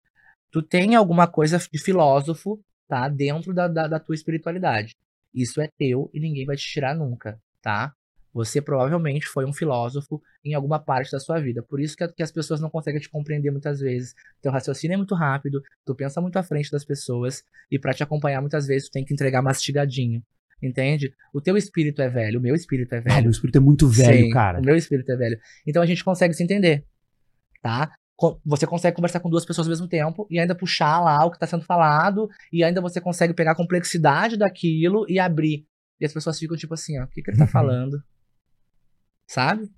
Tu tem alguma coisa de filósofo, tá? Dentro da, da, da tua espiritualidade. Isso é teu e ninguém vai te tirar nunca, tá? Você provavelmente foi um filósofo em alguma parte da sua vida. Por isso que, as pessoas não conseguem te compreender muitas vezes. Teu raciocínio é muito rápido, tu pensa muito à frente das pessoas, e pra te acompanhar muitas vezes tu tem que entregar mastigadinho. Entende? O teu espírito é velho, o meu espírito é Ah, velho. meu espírito é muito velho, Sim, cara. O meu espírito é velho. Então a gente consegue se entender, tá? Você consegue conversar com duas pessoas ao mesmo tempo e ainda puxar lá o que tá sendo falado e ainda você consegue pegar a complexidade daquilo e abrir. E as pessoas ficam tipo assim, ó, o que, que ele tá falando? Sabe?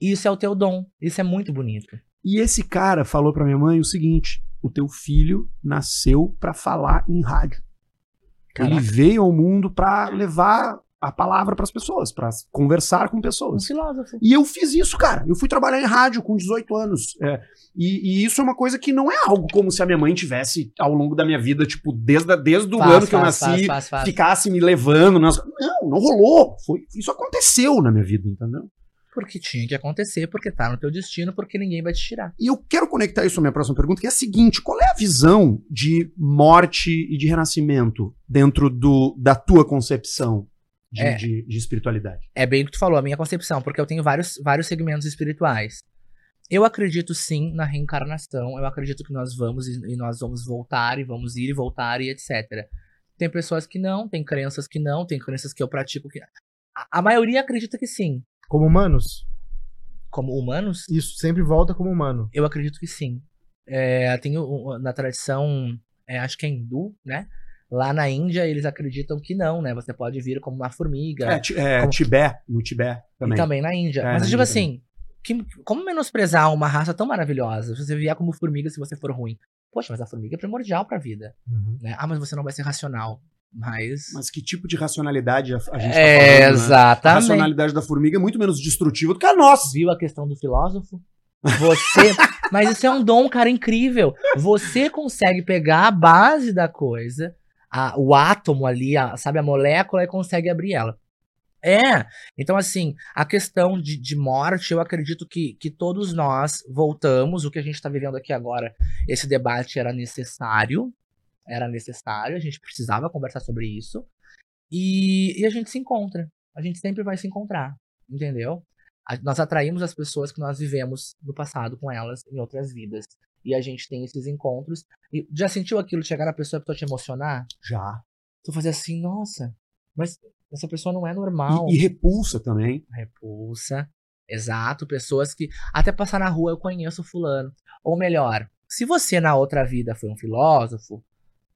Isso é o teu dom. Isso é muito bonito. E esse cara falou pra minha mãe o seguinte: o teu filho nasceu pra falar em rádio. Ele Caraca. veio ao mundo pra levar a palavra pras pessoas, pra conversar com Um pessoas. filósofo. E eu fiz isso, cara. Eu fui trabalhar em rádio com 18 anos. É, e, e isso é uma coisa que não é algo como se a minha mãe tivesse, ao longo da minha vida, tipo, desde, desde o Faz, ano que eu faz, nasci, faz, faz, faz. ficasse me levando. nas- Não, não rolou. Foi, isso aconteceu na minha vida, entendeu? Porque tinha que acontecer, porque tá no teu destino, porque ninguém vai te tirar. E eu quero conectar isso à minha próxima pergunta, que é a seguinte: qual é a visão de morte e de renascimento dentro do, da tua concepção de, É. de- de espiritualidade? É bem o que tu falou, a minha concepção, porque eu tenho vários, vários segmentos espirituais. Eu acredito sim na reencarnação, eu acredito que nós vamos e, e nós vamos voltar e vamos ir e voltar e etc. Tem pessoas que não, tem crenças que não, tem crenças que eu pratico que. A, a maioria acredita que sim. Como humanos? Como humanos, Isso sempre volta como humano. eu acredito que sim. É, tem o- o- na tradição, é, acho que é hindu, né? Lá na Índia, eles acreditam que não, né? Você pode vir como uma formiga. É, é Como- Tibete, no Tibete também. E também na Índia. É, Mas eu digo assim, que- como menosprezar uma raça tão maravilhosa? Se você vier como formiga se você for ruim. Poxa, mas a formiga é primordial pra vida. Né? Ah, mas você não vai ser racional. Mas. Mas que tipo de racionalidade a, a gente é, tá falando, né? A exatamente. racionalidade da formiga é muito menos destrutiva do que a nossa. Viu a questão do filósofo? Você. mas isso é um dom, cara, incrível. Você consegue pegar a base da coisa, a- o átomo ali, a- sabe, a molécula, e consegue abrir ela. É. Então, assim, a questão de, de morte, eu acredito que, que todos nós voltamos. O que a gente está vivendo aqui agora, esse debate era necessário. Era necessário, a gente precisava conversar sobre isso. E, e a gente se encontra. A gente sempre vai se encontrar. Entendeu? Nós atraímos as pessoas que nós vivemos no passado com elas em outras vidas. E a gente tem esses encontros. E já sentiu aquilo chegar na pessoa e a pessoa te emocionar? Já. Tu fazer assim, nossa, mas essa pessoa não é normal. E, e repulsa também. Repulsa. Exato, pessoas que até passar na rua eu conheço fulano. Ou melhor, se você na outra vida foi um filósofo,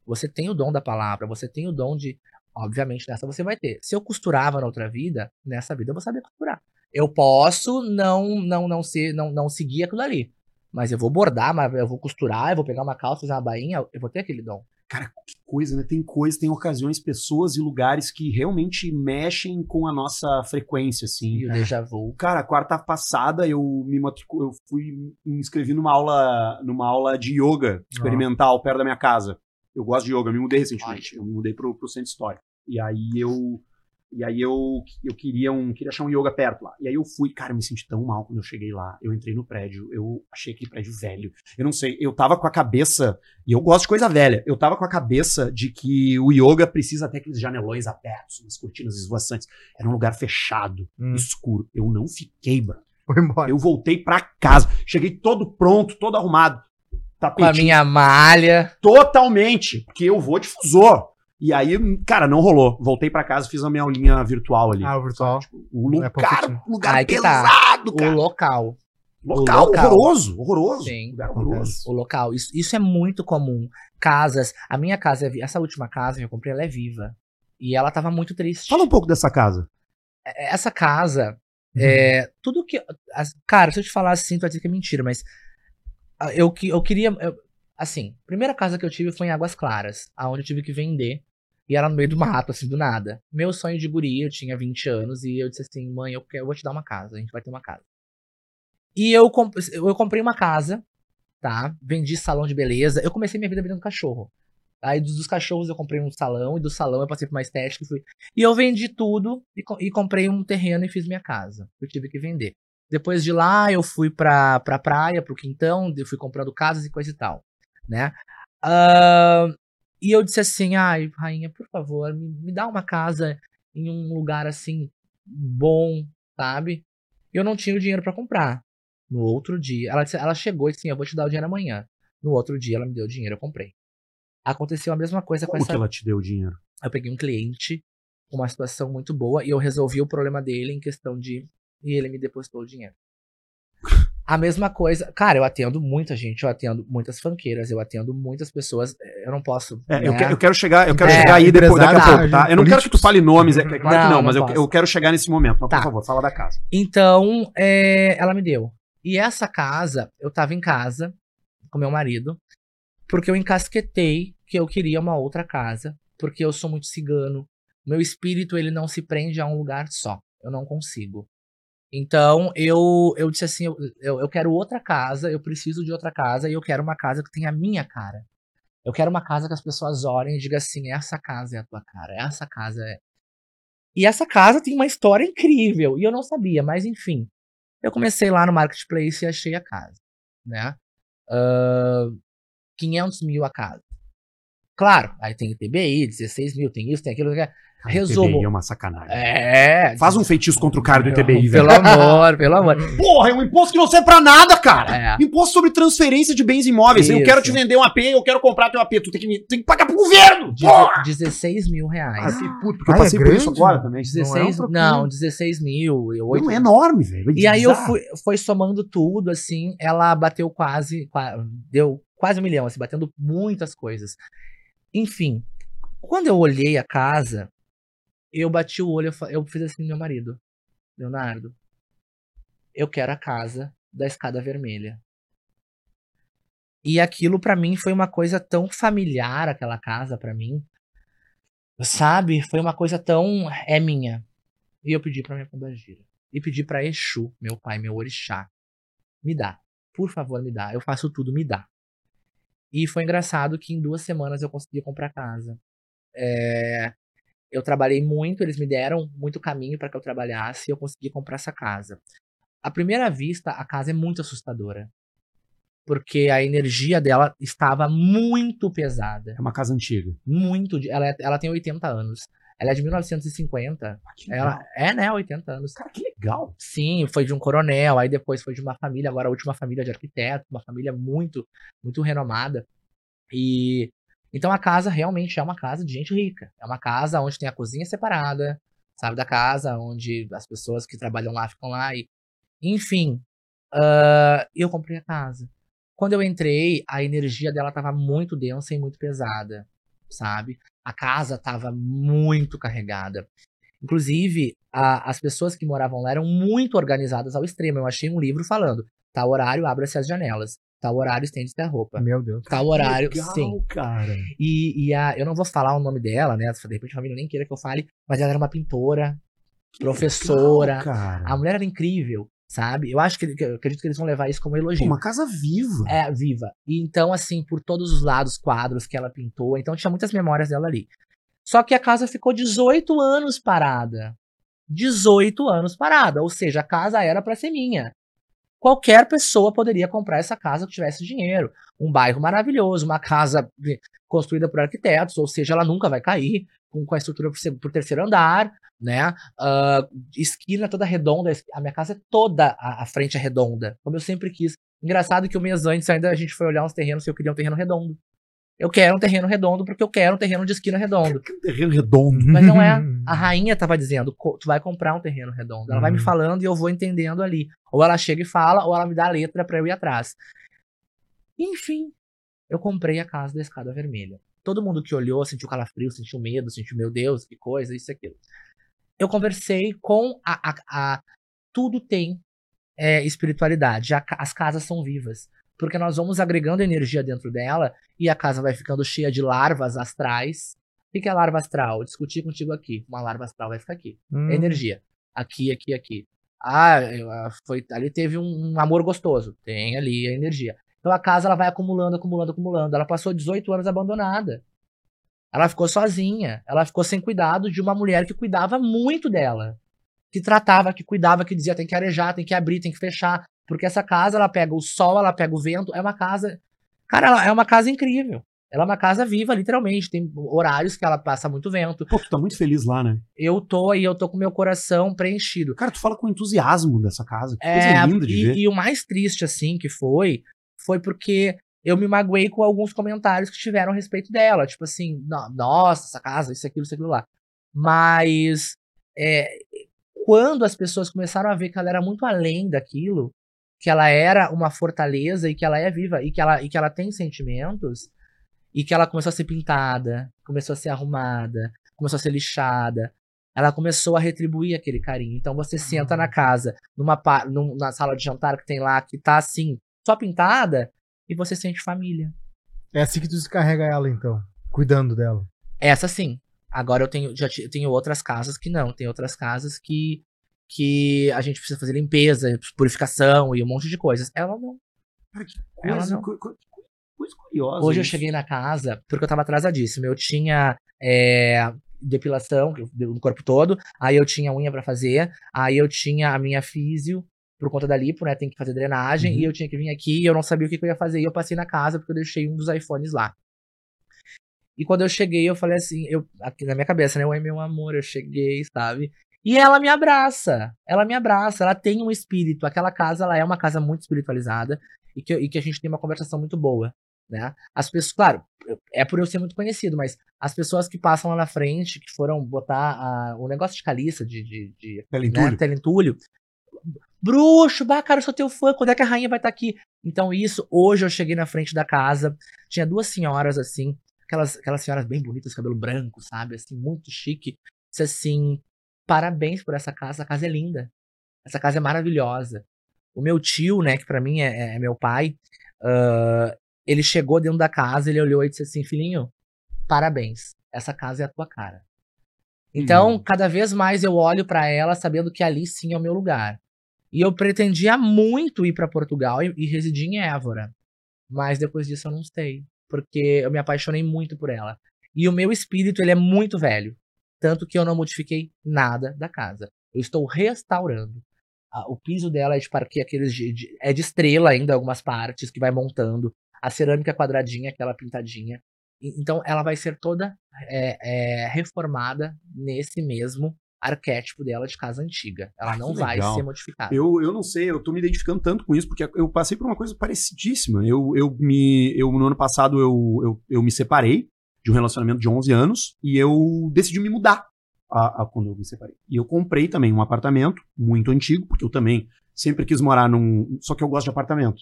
você tem o dom da palavra, você tem o dom de, obviamente nessa você vai ter. Se eu costurava na outra vida, nessa vida eu vou saber costurar. Eu posso não não não ser não não seguir aquilo ali, mas eu vou bordar, mas eu vou costurar, eu vou pegar uma calça, fazer uma bainha, eu vou ter aquele dom. Cara, que coisa, né? Tem coisas, tem ocasiões, pessoas e lugares que realmente mexem com a nossa frequência, assim. E o déjà vu. Cara, quarta passada eu me matricu... eu fui me inscrevi numa aula, numa aula de yoga experimental perto da minha casa. Eu gosto de yoga, eu me mudei recentemente. Eu me mudei pro, pro centro histórico. E aí eu e aí eu, eu queria um queria achar um yoga perto lá. E aí eu fui, cara, eu me senti tão mal quando eu cheguei lá. Eu entrei no prédio, eu achei aquele prédio velho. Eu não sei, eu tava com a cabeça, e eu gosto de coisa velha. Eu tava com a cabeça de que o yoga precisa ter aqueles janelões abertos, umas cortinas esvoaçantes. Era um lugar fechado, Hum. escuro. Eu não fiquei, bro. Foi embora. Eu voltei pra casa. Cheguei todo pronto, todo arrumado. Com a minha malha. totalmente, porque eu vou difusor. E aí, cara, não rolou. Voltei pra casa e fiz a minha aulinha virtual ali. Ah, o virtual. O lugar, É lugar Aí que tá. pesado, O cara. local. Local, o local. horroroso, horroroso. Sim. Lugar horroroso. O local. Isso, isso é muito comum. Casas. A minha casa, é essa última casa que eu comprei, ela é viva. E ela tava muito triste. Fala um pouco dessa casa. É- Essa casa, é, tudo que. as- cara, se eu te falar assim, tu vai dizer que é mentira, mas. ah, Eu, que- eu queria. eu- assim, a primeira casa que eu tive foi em Águas Claras, aonde eu tive que vender. E era no meio do mato, assim, do nada. Meu sonho de guri, eu tinha 20 anos, e eu disse assim, mãe, eu, quero, eu vou te dar uma casa, a gente vai ter uma casa. E eu, comp- eu comprei uma casa, tá? Vendi salão de beleza. Eu comecei minha vida vendendo cachorro. Aí dos, dos cachorros eu comprei um salão, e do salão eu passei por uma estética e fui. E eu vendi tudo e, co- e comprei um terreno e fiz minha casa. Eu tive que vender. Depois de lá, eu fui pra, pra praia, pro quintão, eu fui comprando casas e coisa e tal, né? Ahn, e eu disse assim, ai, rainha, por favor, me, me dá uma casa em um lugar assim, bom, sabe? Eu não tinha o dinheiro pra comprar. No outro dia, ela, disse- ela chegou e disse assim, eu vou te dar o dinheiro amanhã. No outro dia, ela me deu o dinheiro, eu comprei. Aconteceu a mesma coisa com Como essa que ela te deu o dinheiro? eu peguei um cliente com uma situação muito boa e eu resolvi o problema dele em questão de. E ele me depositou o dinheiro. A mesma coisa. Cara, eu atendo muita gente, eu atendo muitas fanqueiras, eu atendo muitas pessoas. eh, Eu não posso. É, eu, né? que- eu quero chegar, eu quero É, chegar aí depois, daqui a pouco, tá? Eu não quero que tu políticos. fale nomes, é, é claro que Não, não, não mas eu, posso. eu quero chegar nesse momento. Mas, Tá. por favor, fala da casa. Então, é, ela me deu. E essa casa, eu tava em casa com meu marido, porque eu encasquetei que eu queria uma outra casa, porque eu sou muito cigano. Meu espírito, ele não se prende a um lugar só. Eu não consigo. Então, eu, eu disse assim, eu, eu, quero outra casa, eu preciso de outra casa, e eu quero uma casa que tenha a minha cara. Eu quero uma casa que as pessoas olhem e digam assim, essa casa é a tua cara, essa casa é... E essa casa tem uma história incrível, e eu não sabia, mas enfim. Eu comecei lá no Marketplace e achei a casa, né? Uh, 500 mil a casa. Claro, aí tem TBI, 16 mil, tem isso, tem aquilo. Resumo. TBI é uma sacanagem. É. Faz um feitiço contra o cara do TBI, velho. Pelo amor, pelo amor. Porra, é um imposto que não serve pra nada, cara. É. Imposto sobre transferência de bens imóveis. Eu Isso. quero te vender um AP, eu quero comprar teu AP. Tu tem que, me- tem que pagar pro governo. Porra! Deze- 16 mil reais. Ah, que puto, porque Ah, eu passei é por isso grande? agora também. 16, não é um não, troquinho. 16 mil. eu- Não, oito- é enorme, velho. E aí eu fui, foi somando tudo, assim, ela bateu quase, qua- deu quase um milhão, assim, batendo muitas coisas. Enfim, quando eu olhei a casa, eu bati o olho, eu fiz assim meu marido, Leonardo, eu quero a casa da escada vermelha. E aquilo pra mim foi uma coisa tão familiar, aquela casa pra mim, sabe? Foi uma coisa tão é minha. E eu pedi pra minha pombagira e pedi pra Exu, meu pai, meu orixá, me dá. Por favor, me dá. Eu faço tudo, me dá. E foi engraçado que em duas semanas eu consegui comprar casa. É, eu trabalhei muito, eles me deram muito caminho para que eu trabalhasse e eu consegui comprar essa casa. À primeira vista, a casa é muito assustadora. Porque a energia dela estava muito pesada. É uma casa antiga. Muito. Ela, é- ela tem 80 anos. Ela é de 1950. Ah, que legal. Ela é, né? 80 anos. Cara, que legal. Sim, foi de um coronel, aí depois foi de uma família, agora a última família de arquiteto, uma família muito, muito renomada. E então a casa realmente é uma casa de gente rica. É uma casa onde tem a cozinha separada, sabe, da casa, onde as pessoas que trabalham lá ficam lá e enfim, ah, eu comprei a casa. Quando eu entrei, a energia dela tava muito densa e muito pesada, sabe? A casa tava muito carregada. Inclusive, a- as pessoas que moravam lá eram muito organizadas ao extremo. Eu achei um livro falando: tal horário, abra-se as janelas. Tal horário, estende-se a roupa. Meu Deus. Tal horário, legal, sim. cara. E, e a, eu não vou falar o nome dela, né? De repente a família nem queira que eu fale, mas ela era uma pintora, Que professora. legal. A mulher era incrível, sabe? Eu acho que, eu acredito que eles vão levar isso como elogio. uma casa viva. É, viva. E então, assim, por todos os lados, quadros que ela pintou. Então, tinha muitas memórias dela ali. Só que a casa ficou 18 anos parada. 18 anos parada. Ou seja, a casa era pra ser minha. Qualquer pessoa poderia comprar essa casa que tivesse dinheiro. Um bairro maravilhoso, uma casa construída por arquitetos, ou seja, ela nunca vai cair, com, com a estrutura por, por terceiro andar, né? Ah, esquina toda redonda, a minha casa é toda, a, a frente é redonda, como eu sempre quis. Engraçado que um mês antes ainda a gente foi olhar uns terrenos se eu queria um terreno redondo. Eu quero um terreno redondo porque eu quero um terreno de esquina redondo. Que terreno redondo. Mas não é. A rainha tava dizendo, "Co- tu vai comprar um terreno redondo. Ela vai me Uhum. falando e eu vou entendendo ali. Ou ela chega e fala, ou ela me dá a letra pra eu ir atrás. Enfim, eu comprei a casa da escada vermelha. Todo mundo que olhou sentiu calafrio, sentiu medo, sentiu, meu Deus, que coisa, isso e aquilo. Eu conversei com a. a, a- tudo tem é, espiritualidade. As casas são vivas. Porque nós vamos agregando energia dentro dela e a casa vai ficando cheia de larvas astrais. O que é larva astral? Eu discuti contigo aqui. Uma larva astral vai ficar aqui. Hum. É energia. Aqui, aqui, aqui. Ah, ah, foi, ali teve um, um amor gostoso. Tem ali a energia. Então a casa ela vai acumulando, acumulando, acumulando. Ela passou 18 anos abandonada. Ela ficou sozinha. Ela ficou sem cuidado de uma mulher que cuidava muito dela. Que tratava, que cuidava, que dizia tem que arejar, tem que abrir, tem que fechar. Porque essa casa, ela pega o sol, ela pega o vento. É uma casa. Cara, ela é uma casa incrível. Ela é uma casa viva, literalmente. Tem horários que ela passa muito vento. Pô, tu tá muito feliz lá, né? Eu tô aí, eu tô com meu coração preenchido. Cara, tu fala com entusiasmo dessa casa. Que coisa É, linda de e, ver. e o mais triste, assim, que foi, foi porque eu me magoei com alguns comentários que tiveram a respeito dela. Tipo assim, "No- nossa, essa casa, isso, aquilo, isso, aquilo lá. Mas é, quando as pessoas começaram a ver que ela era muito além daquilo, que ela era uma fortaleza e que ela é viva e que ela, e que ela tem sentimentos, e que ela começou a ser pintada, começou a ser arrumada, começou a ser lixada, ela começou a retribuir aquele carinho. Então você senta na casa, numa pa- num- na sala de jantar que tem lá, que tá assim, só pintada, e você sente família. É assim que tu descarrega ela, então. Cuidando dela. Essa sim. Agora eu tenho, já tenho outras casas que não. Tem outras casas que, que a gente precisa fazer limpeza, purificação e um monte de coisas. Ela não. Cara, que Ela coisa, não. co- co- coisa curiosa. Hoje eu isso. cheguei na casa porque eu tava atrasadíssimo. Eu tinha é, depilação no corpo todo, aí eu tinha unha pra fazer, aí eu tinha a minha físio, por conta da lipo, né? Tem que fazer drenagem. Uhum. E eu tinha que vir aqui e eu não sabia o que, que eu ia fazer. E eu passei na casa porque eu deixei um dos iPhones lá. E quando eu cheguei, eu falei assim, eu, aqui na minha cabeça, né? Oi, meu amor, eu cheguei, sabe? E ela me abraça. Ela me abraça. Ela tem um espírito. Aquela casa, ela é uma casa muito espiritualizada e que, e que a gente tem uma conversação muito boa, né? As pessoas, claro, é por eu ser muito conhecido, mas as pessoas que passam lá na frente, que foram botar a- o negócio de caliça, de, de, de Telentulho. né, telentulho. Bruxo, bah, cara, eu sou teu fã, quando é que a rainha vai estar aqui? Então, isso, hoje eu cheguei na frente da casa, tinha duas senhoras assim, aquelas, aquelas senhoras bem bonitas, cabelo branco, sabe? Assim, muito chique. Disse assim: parabéns por essa casa, a casa é linda. Essa casa é maravilhosa. O meu tio, né, que pra mim é, é meu pai, ah, ele chegou dentro da casa, ele olhou e disse assim: filhinho, parabéns, essa casa é a tua cara. Então, Hum. cada vez mais eu olho pra ela sabendo que ali sim é o meu lugar. E eu pretendia muito ir pra Portugal e, e residir em Évora. Mas depois disso eu não sei, porque eu me apaixonei muito por ela. E o meu espírito, ele é muito velho, tanto que eu não modifiquei nada da casa. Eu estou restaurando. O piso dela é de parquet, aqueles de, de- é de estrela ainda, algumas partes que vai montando. A cerâmica quadradinha, aquela pintadinha. Então ela vai ser toda é, é, reformada nesse mesmo arquétipo dela de casa antiga. Ela Ah, não vai legal. ser modificada. Eu, eu não sei, eu tô me identificando tanto com isso, porque eu passei por uma coisa parecidíssima. Eu, eu me. Eu, no ano passado eu, eu, eu me separei de um relacionamento de 11 anos e eu decidi me mudar a, a- quando eu me separei. E eu comprei também um apartamento muito antigo, porque eu também sempre quis morar num. Só que eu gosto de apartamento.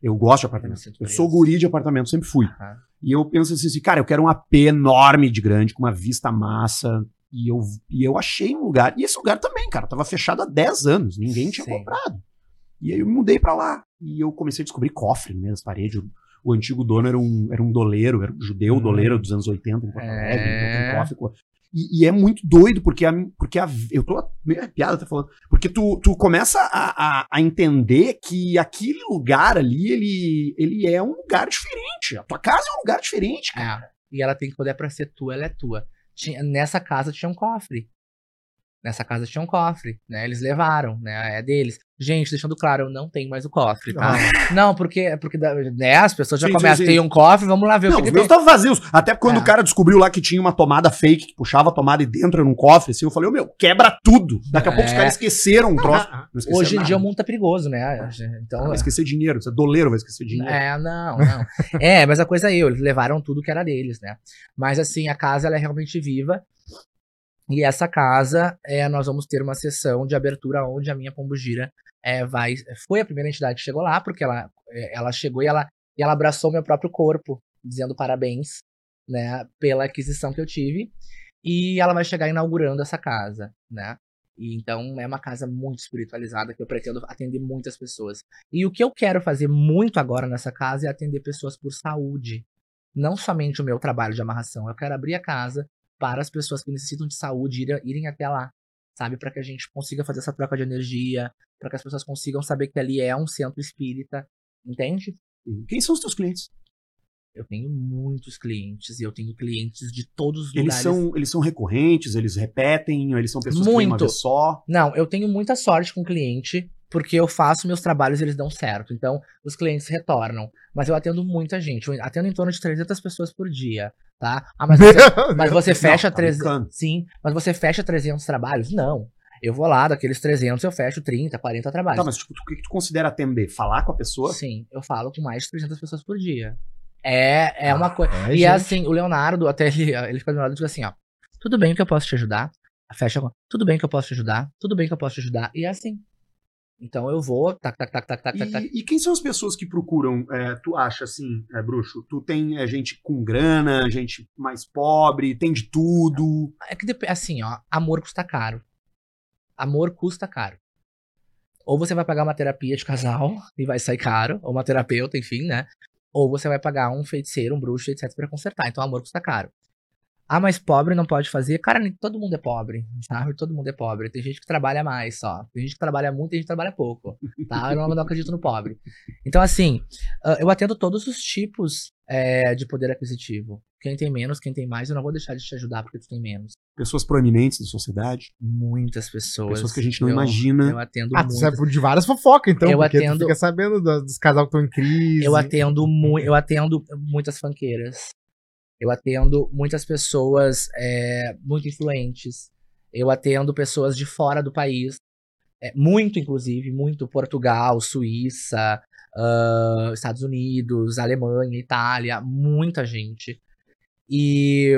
Eu gosto de apartamento. Eu sou guri de apartamento, sempre fui. Aham. E eu penso assim, cara, eu quero um AP enorme de grande, com uma vista massa. E eu, e eu achei um lugar. E esse lugar também, cara, tava fechado há 10 anos. Ninguém tinha Sim. comprado. E aí eu me mudei pra lá. E eu comecei a descobrir cofre no meio das paredes. O, o antigo dono era um, era um doleiro, era um judeu Hum. doleiro dos anos 80 em Porto É. Alegre. então tem cofre com- E, e é muito doido, porque, a, porque a, eu tô meio arrepiado até falando. Porque tu, tu começa a, a, a entender que aquele lugar ali, ele, ele é um lugar diferente. A tua casa é um lugar diferente, cara. É. E ela tem que poder pra ser tua, ela é tua. Tinha, nessa casa tinha um cofre. Nessa casa tinha um cofre, né? Eles levaram, né? É deles. Gente, deixando claro, eu não tenho mais o cofre, tá? Não, porque, porque né, as pessoas já Sim, começam, sim, sim. tem um cofre, vamos lá ver Não, o os que, meus tem. estavam vazios. Até quando É. o cara descobriu lá que tinha uma tomada fake, que puxava a tomada e dentro era um cofre, assim, eu falei, ô meu, quebra tudo. Daqui a pouco os É. caras esqueceram um troço. Não esqueceram Hoje em nada. dia o mundo tá perigoso, né? Então, Ah, vai esquecer dinheiro, você é doleiro, vai esquecer dinheiro. É, não, não. é, mas a coisa é eu, eles levaram tudo que era deles, né? Mas assim, a casa ela é realmente viva. E essa casa, é, nós vamos ter uma sessão de abertura onde a minha pombugira é, vai. Foi a primeira entidade que chegou lá, porque ela, é, ela chegou e ela, e ela abraçou meu próprio corpo, dizendo parabéns, né, pela aquisição que eu tive. E ela vai chegar inaugurando essa casa, né? E então é uma casa muito espiritualizada que eu pretendo atender muitas pessoas. E o que eu quero fazer muito agora nessa casa é atender pessoas por saúde. Não somente o meu trabalho de amarração. Eu quero abrir a casa para as pessoas que necessitam de saúde irem, irem até lá. Sabe? Para que a gente consiga fazer essa troca de energia. Para que as pessoas consigam saber que ali é um centro espírita. Entende? Quem são os teus clientes? Eu tenho muitos clientes e eu tenho clientes de todos os Eles lugares. são, eles são recorrentes, eles repetem, eles são pessoas que vêm uma Muito. vez só. Não, eu tenho muita sorte com cliente, porque eu faço meus trabalhos e eles dão certo. Então, os clientes retornam. Mas eu atendo muita gente. Eu atendo em torno de 300 pessoas por dia, tá? Ah, mas você, mas você fecha tá 300... brincando. Sim, mas você fecha 300 trabalhos? Não. Eu vou lá, daqueles 300 eu fecho 30, 40 trabalhos. Tá, mas tipo, o que que tu considera atender? Falar com a pessoa? Sim, eu falo com mais de 300 pessoas por dia. É, é uma coisa... É, E gente. é assim, o Leonardo, até ele, ele fica do meu lado e diz assim, ó. Tudo bem que eu posso te ajudar. Fecha. Tudo bem que eu posso te ajudar. Tudo bem que eu posso te ajudar. E é assim. Então eu vou, tac, tac, tac, tac, tac, tac, tac. E, e quem são as pessoas que procuram, é, tu acha assim, é, bruxo? Tu tem é, gente com grana, gente mais pobre, tem de tudo. É que assim, ó, amor custa caro. Amor custa caro. Ou você vai pagar uma terapia de casal e vai sair caro, ou uma terapeuta, enfim, né? Ou você vai pagar um feiticeiro, um bruxo, etc, pra consertar. Então amor custa caro. Ah, mas pobre não pode fazer. Cara, nem todo mundo é pobre, sabe? Todo mundo é pobre. Tem gente que trabalha mais só. Tem gente que trabalha muito, tem gente que trabalha pouco, tá? Eu não, não acredito no pobre. Então, assim, ah, eu atendo todos os tipos é, de poder aquisitivo. Quem tem menos, quem tem mais, eu não vou deixar de te ajudar porque tu tem menos. Pessoas proeminentes da sociedade. Muitas pessoas. Pessoas que a gente não Eu- imagina. Eu atendo Ah, tu muitas sabe de várias fofocas, então, Eu porque atendo- tu fica sabendo dos, dos casal que estão em crise. Eu atendo, mu eu atendo muitas fanqueiras. Eu atendo muitas pessoas é, muito influentes. Eu atendo pessoas de fora do país. É, muito, inclusive, muito. Portugal, Suíça, ah, Estados Unidos, Alemanha, Itália. Muita gente. E,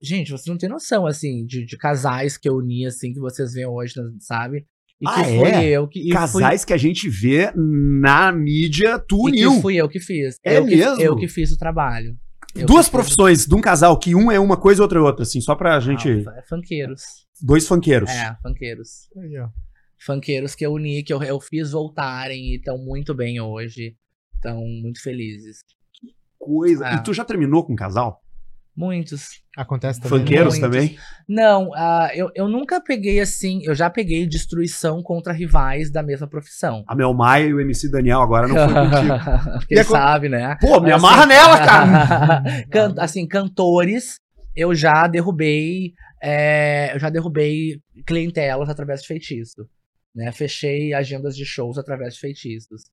gente, vocês não têm noção, assim, de, de casais que eu uni, assim, que vocês veem hoje, sabe? E Ah, que fui é? eu que. e fui- Casais que a gente vê na mídia, tu e uniu. que fui eu que fiz. É eu que, mesmo? Eu que fiz o trabalho. Eu Duas que profissões de um casal, que um é uma coisa e outra é outra, assim, só pra gente. Não, é funkeiros. Dois funkeiros. É, funkeiros. Ó. Funkeiros que eu uni, que eu, eu fiz voltarem e estão muito bem hoje. Estão muito felizes. Coisa. É. E tu já terminou com um casal? Muitos. Acontece também. né? Funkeiros Muitos. também? Não, ah, eu, eu nunca peguei assim. Eu já peguei destruição contra rivais da mesma profissão. A Mel Maia e o MC Daniel agora não foi contigo. Quem sabe, né? Pô, me Assim- amarra nela, cara! Can- assim, cantores, eu já derrubei. é, eu já derrubei clientelas através de feitiço. Né? Fechei agendas de shows através de feitiços.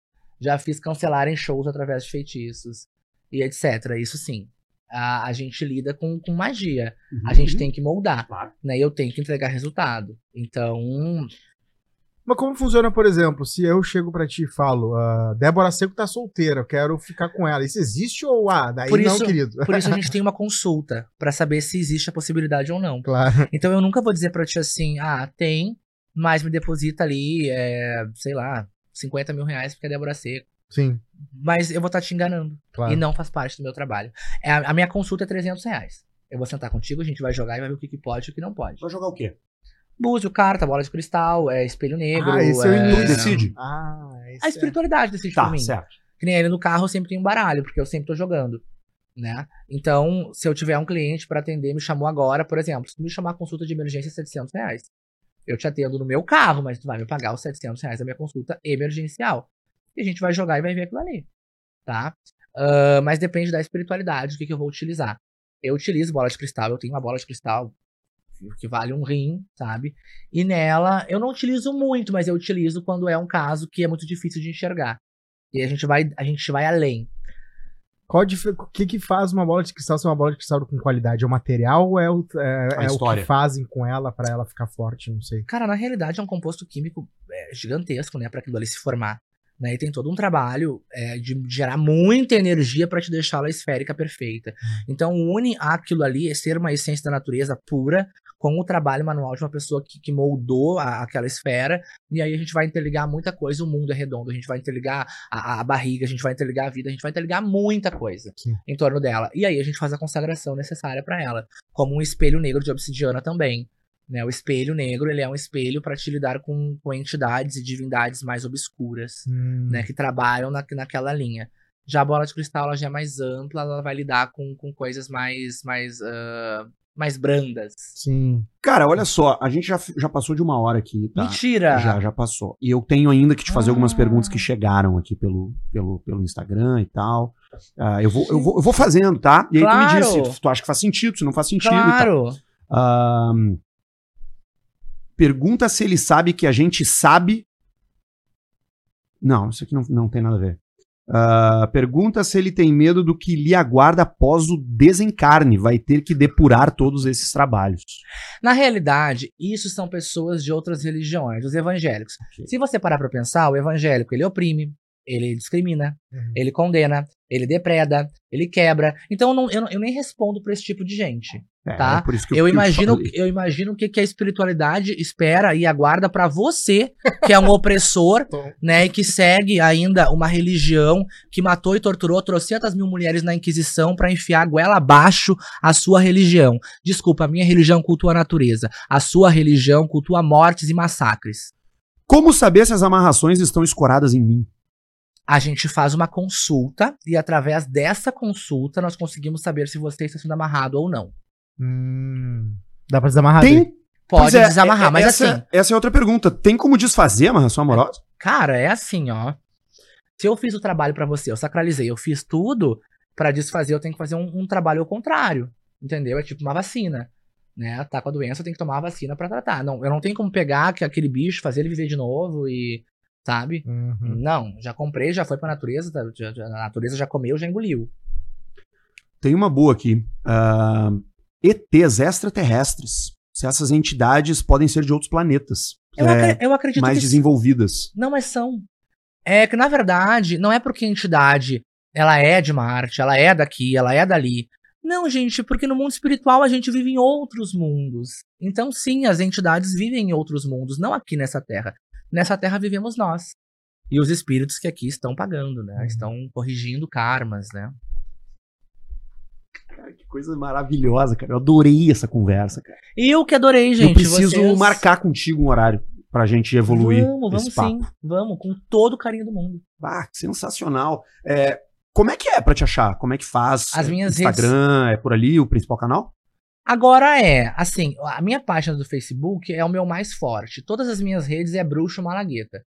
Já fiz cancelarem shows através de feitiços. E etc. Isso sim. A, a gente lida com, com magia. A gente tem que moldar. Claro. Né? E eu tenho que entregar resultado. Então, Mas como funciona, por exemplo, se eu chego pra ti e falo, ah, Débora Seco tá solteira, eu quero ficar com ela. Isso existe ou ah, daí Por não, isso- querido? por isso a gente tem uma consulta pra saber se existe a possibilidade ou não. Claro. Então eu nunca vou dizer pra ti assim, ah, tem, mas me deposita ali, é, sei lá, 50 mil reais porque é Débora Seco. Sim, Mas eu vou estar te enganando. claro. E não faz parte do meu trabalho. É, a, a minha consulta é 300 reais. Eu vou sentar contigo, a gente vai jogar e vai ver o que, que pode e o que não pode. Vai jogar o quê? Búzio, carta, bola de cristal, é, espelho negro. Ah, esse é o é... início. Decide. Ah, esse A é. espiritualidade decide Tá, por mim. certo. Que nem ele no carro, eu sempre tenho um baralho, porque eu sempre tô jogando. Né? Então, se eu tiver um cliente pra atender, me chamou agora, por exemplo, se tu me chamar consulta de emergência, é 700 reais. Eu te atendo no meu carro, mas tu vai me pagar os 700 reais da minha consulta emergencial. E a gente vai jogar e vai ver aquilo ali. Tá? Ah, mas depende da espiritualidade, do que, que eu vou utilizar. Eu utilizo bola de cristal, eu tenho uma bola de cristal que vale um rim, sabe? E nela, eu não utilizo muito, mas eu utilizo quando é um caso que é muito difícil de enxergar. E a gente vai, a gente vai além. Qual O que que faz uma bola de cristal ser uma bola de cristal com qualidade? É o material ou é o, é, é o que fazem com ela pra ela ficar forte? Não sei. Cara, na realidade é um composto químico é, gigantesco, né, para aquilo ali se formar. Né? E tem todo um trabalho é, de gerar muita energia para te deixá-la esférica perfeita. Então une aquilo ali, é ser uma essência da natureza pura, com o trabalho manual de uma pessoa que, que moldou a- aquela esfera. E aí a gente vai interligar muita coisa. O mundo é redondo, a gente vai interligar a, a barriga, a gente vai interligar a vida, a gente vai interligar muita coisa Sim. em torno dela. E aí a gente faz a consagração necessária para ela, como um espelho negro de obsidiana também. Né, o espelho negro ele é um espelho para te lidar com, com entidades e divindades mais obscuras, Hum, né, que trabalham na, naquela linha. Já a bola de cristal ela já é mais ampla, ela vai lidar com, com coisas mais mais ah, mais brandas. Sim. Cara, olha só, a gente já, já passou de uma hora aqui, tá? Mentira! Já, já passou. E eu tenho ainda que te fazer algumas Ah. perguntas que chegaram aqui pelo, pelo, pelo Instagram e tal. Ah, eu, vou, eu, vou, eu vou fazendo, tá? E aí tu Claro. me diz se tu acha que faz sentido, se não faz sentido e tal. Claro. Pergunta se ele sabe que a gente sabe. Não, isso aqui não, não tem nada a ver. Ah, pergunta se ele tem medo do que lhe aguarda após o desencarne. Vai ter que depurar todos esses trabalhos. Na realidade, isso são pessoas de outras religiões, os evangélicos. Ok. Se você parar pra pensar, o evangélico ele oprime, ele discrimina, Uhum. ele condena, ele depreda, ele quebra. Então eu, não- eu eu nem respondo pra esse tipo de gente. É, Tá. é Eu que imagino, falei. eu imagino o que, que a espiritualidade espera e aguarda pra você, que é um opressor, né, e que segue ainda uma religião que matou e torturou trocentas mil mulheres na Inquisição pra enfiar a goela abaixo a sua religião. Desculpa, a minha religião cultua a natureza. A sua religião cultua mortes e massacres. Como saber se as amarrações estão escoradas em mim? A gente faz uma consulta e através dessa consulta nós conseguimos saber se você está sendo amarrado ou não. Hum, dá pra desamarrar. Tem. Pode é, desamarrar, é- mas essa, assim, Essa é outra pergunta. Tem como desfazer a amarração amorosa? cara, é assim, ó. Se eu fiz o trabalho pra você, eu sacralizei, eu fiz tudo pra desfazer, eu tenho que fazer um, um trabalho ao contrário. Entendeu? É tipo uma vacina. Né? Tá com a doença, eu tenho que tomar a vacina pra tratar. Não, eu não tenho como pegar que- aquele bicho, fazer ele viver de novo e. Sabe? Uhum. Não, já comprei, já foi pra natureza, tá- já- já- a natureza já comeu, já engoliu. Tem uma boa aqui. Ah, ETs extraterrestres. Se essas entidades podem ser de outros planetas. Eu, é, acre- eu acredito mais que desenvolvidas. Não, mas são. É que, na verdade, não é porque a entidade ela é de Marte, ela é daqui, ela é dali. Não, gente, porque no mundo espiritual a gente vive em outros mundos. Então, sim, as entidades vivem em outros mundos, não aqui nessa terra. Nessa terra vivemos nós. E os espíritos que aqui estão pagando, né? Estão corrigindo karmas, né? Cara, que coisa maravilhosa, cara. Eu adorei essa conversa, cara. E eu que adorei, gente. eu preciso vocês- marcar contigo um horário pra gente evoluir Vamos, vamos esse papo. sim. Vamos, com todo o carinho do mundo. Ah, que sensacional. É, como é que é pra te achar? Como é que faz? As É minhas Instagram, é por ali o principal canal? Agora é, assim, a minha página do Facebook é o meu mais forte. Todas as minhas redes é Bruxo Malagueta.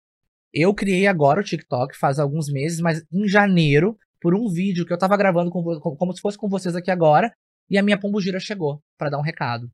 Eu criei agora o TikTok faz alguns meses, mas em janeiro, por um vídeo que eu tava gravando com como se fosse com vocês aqui agora, e a minha pombogira chegou pra dar um recado.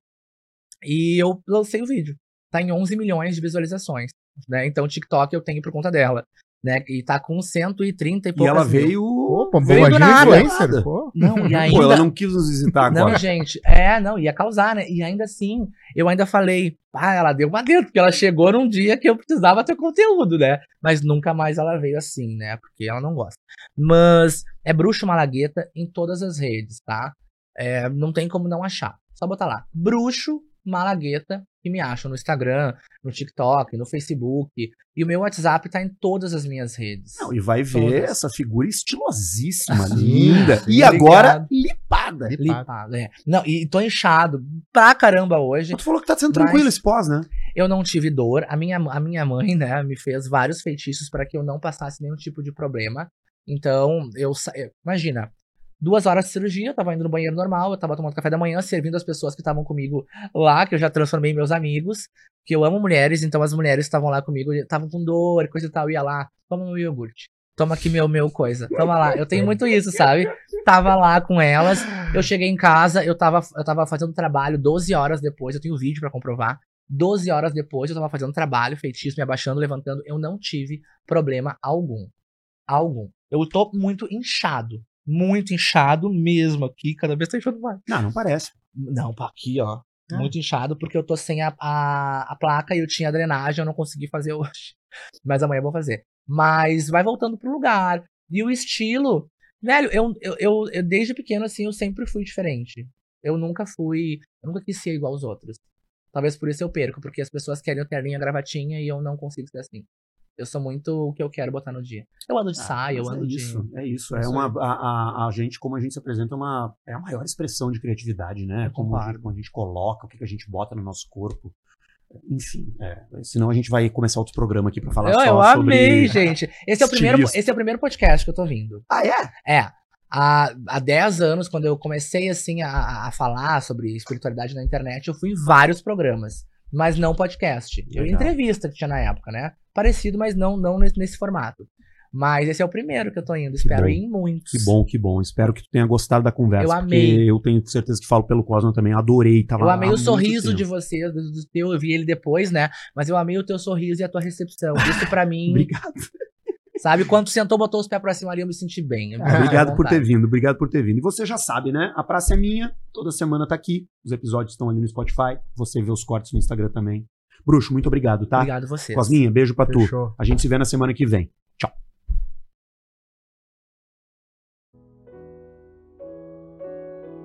E eu lancei o vídeo. Tá em 11 milhões de visualizações, né? Então o TikTok eu tenho por conta dela, né? E tá com 130 e E poucas ela mil. veio. Opa, Veio do nada. influencer, pô. Não, e ainda Pô, ela não quis nos visitar Não, agora. gente, é, não, ia causar, né? E ainda assim, eu ainda falei, ah, ela deu uma dentro, porque ela chegou num dia que eu precisava ter conteúdo, né? Mas nunca mais ela veio assim, né? Porque ela não gosta. Mas é Bruxo Malagueta em todas as redes, tá? É, não tem como não achar. Só botar lá, Bruxo Malagueta, que me acham no Instagram, no TikTok, no Facebook. E o meu WhatsApp tá em todas as minhas redes. Não, e vai ver Todas. essa figura estilosíssima, Sim, linda. e agora, obrigado. lipada. Lipado, é. Não, e tô inchado pra caramba hoje. Tu falou que tá sendo Mas- tranquilo esse pós, né? Eu não tive dor. A minha, a minha mãe, né, me fez vários feitiços para que eu não passasse nenhum tipo de problema. Então, eu- imagina, duas horas de cirurgia, eu tava indo no banheiro normal, eu tava tomando café da manhã, servindo as pessoas que estavam comigo lá, que eu já transformei em meus amigos, que eu amo mulheres, então as mulheres estavam lá comigo, estavam com dor, coisa e tal, ia lá, toma meu iogurte. Toma aqui meu, meu coisa. Toma lá. Eu tenho muito isso, sabe? Tava lá com elas. Eu cheguei em casa, eu tava, eu tava fazendo trabalho 12 horas depois. Eu tenho vídeo pra comprovar. 12 horas depois, eu tava fazendo trabalho, feitiço, me abaixando, levantando. Eu não tive problema algum. Algum. Eu tô muito inchado. Muito inchado mesmo aqui. Cada vez tá inchando mais. Não, não parece. Não, aqui, ó. Ah. Muito inchado, porque eu tô sem a, a, a placa e eu tinha drenagem, eu não consegui fazer hoje. Mas amanhã eu vou fazer. Mas vai voltando pro lugar. E o estilo. Velho, eu, eu, eu, eu desde pequeno, assim, eu sempre fui diferente. Eu nunca fui. Eu nunca quis ser igual aos outros. Talvez por isso eu perco, porque as pessoas querem o terninho, a gravatinha e eu não consigo ser assim. Eu sou muito o que eu quero botar no dia. Eu ando de saia, eu Mas ando é de. isso, é isso. É Isso uma, a, a, a gente, como a gente se apresenta, é uma, é a maior expressão de criatividade, né? Eu Como a, gente, como a gente coloca, o que, que a gente bota no nosso corpo. Enfim, é, senão a gente vai começar outro programa aqui pra falar Eu, só eu sobre... amei, gente. Esse é, o primeiro, esse é o primeiro podcast que eu tô vindo. Ah, é? É. Há, há 10 anos, quando eu comecei assim a, a falar sobre espiritualidade na internet, eu fui em vários programas. Mas não podcast. Eu Legal. entrevista que tinha na época, né? Parecido, mas não, não nesse, nesse formato. Mas esse é o primeiro que eu tô indo. Espero bom. ir em muitos. Que bom, que bom. Espero que tu tenha gostado da conversa. Eu amei. Eu tenho certeza que falo pelo Cosmo também. Adorei. Tava Eu amei o sorriso tempo. de vocês, do, teu, eu vi ele depois, né? Mas eu amei o teu sorriso e a tua recepção. Isso pra mim, Obrigado. sabe? Quando sentou, botou os pés pra cima ali, eu me senti bem. Eu me senti à Obrigado por ter vindo, obrigado por ter vindo. E você já sabe, né? A praça é minha, toda semana tá aqui. Os episódios estão ali no Spotify. Você vê os cortes no Instagram também. Bruxo, muito obrigado, tá? Obrigado a vocês. Cosminha, beijo pra tu. Fechou. A gente se vê na semana que vem.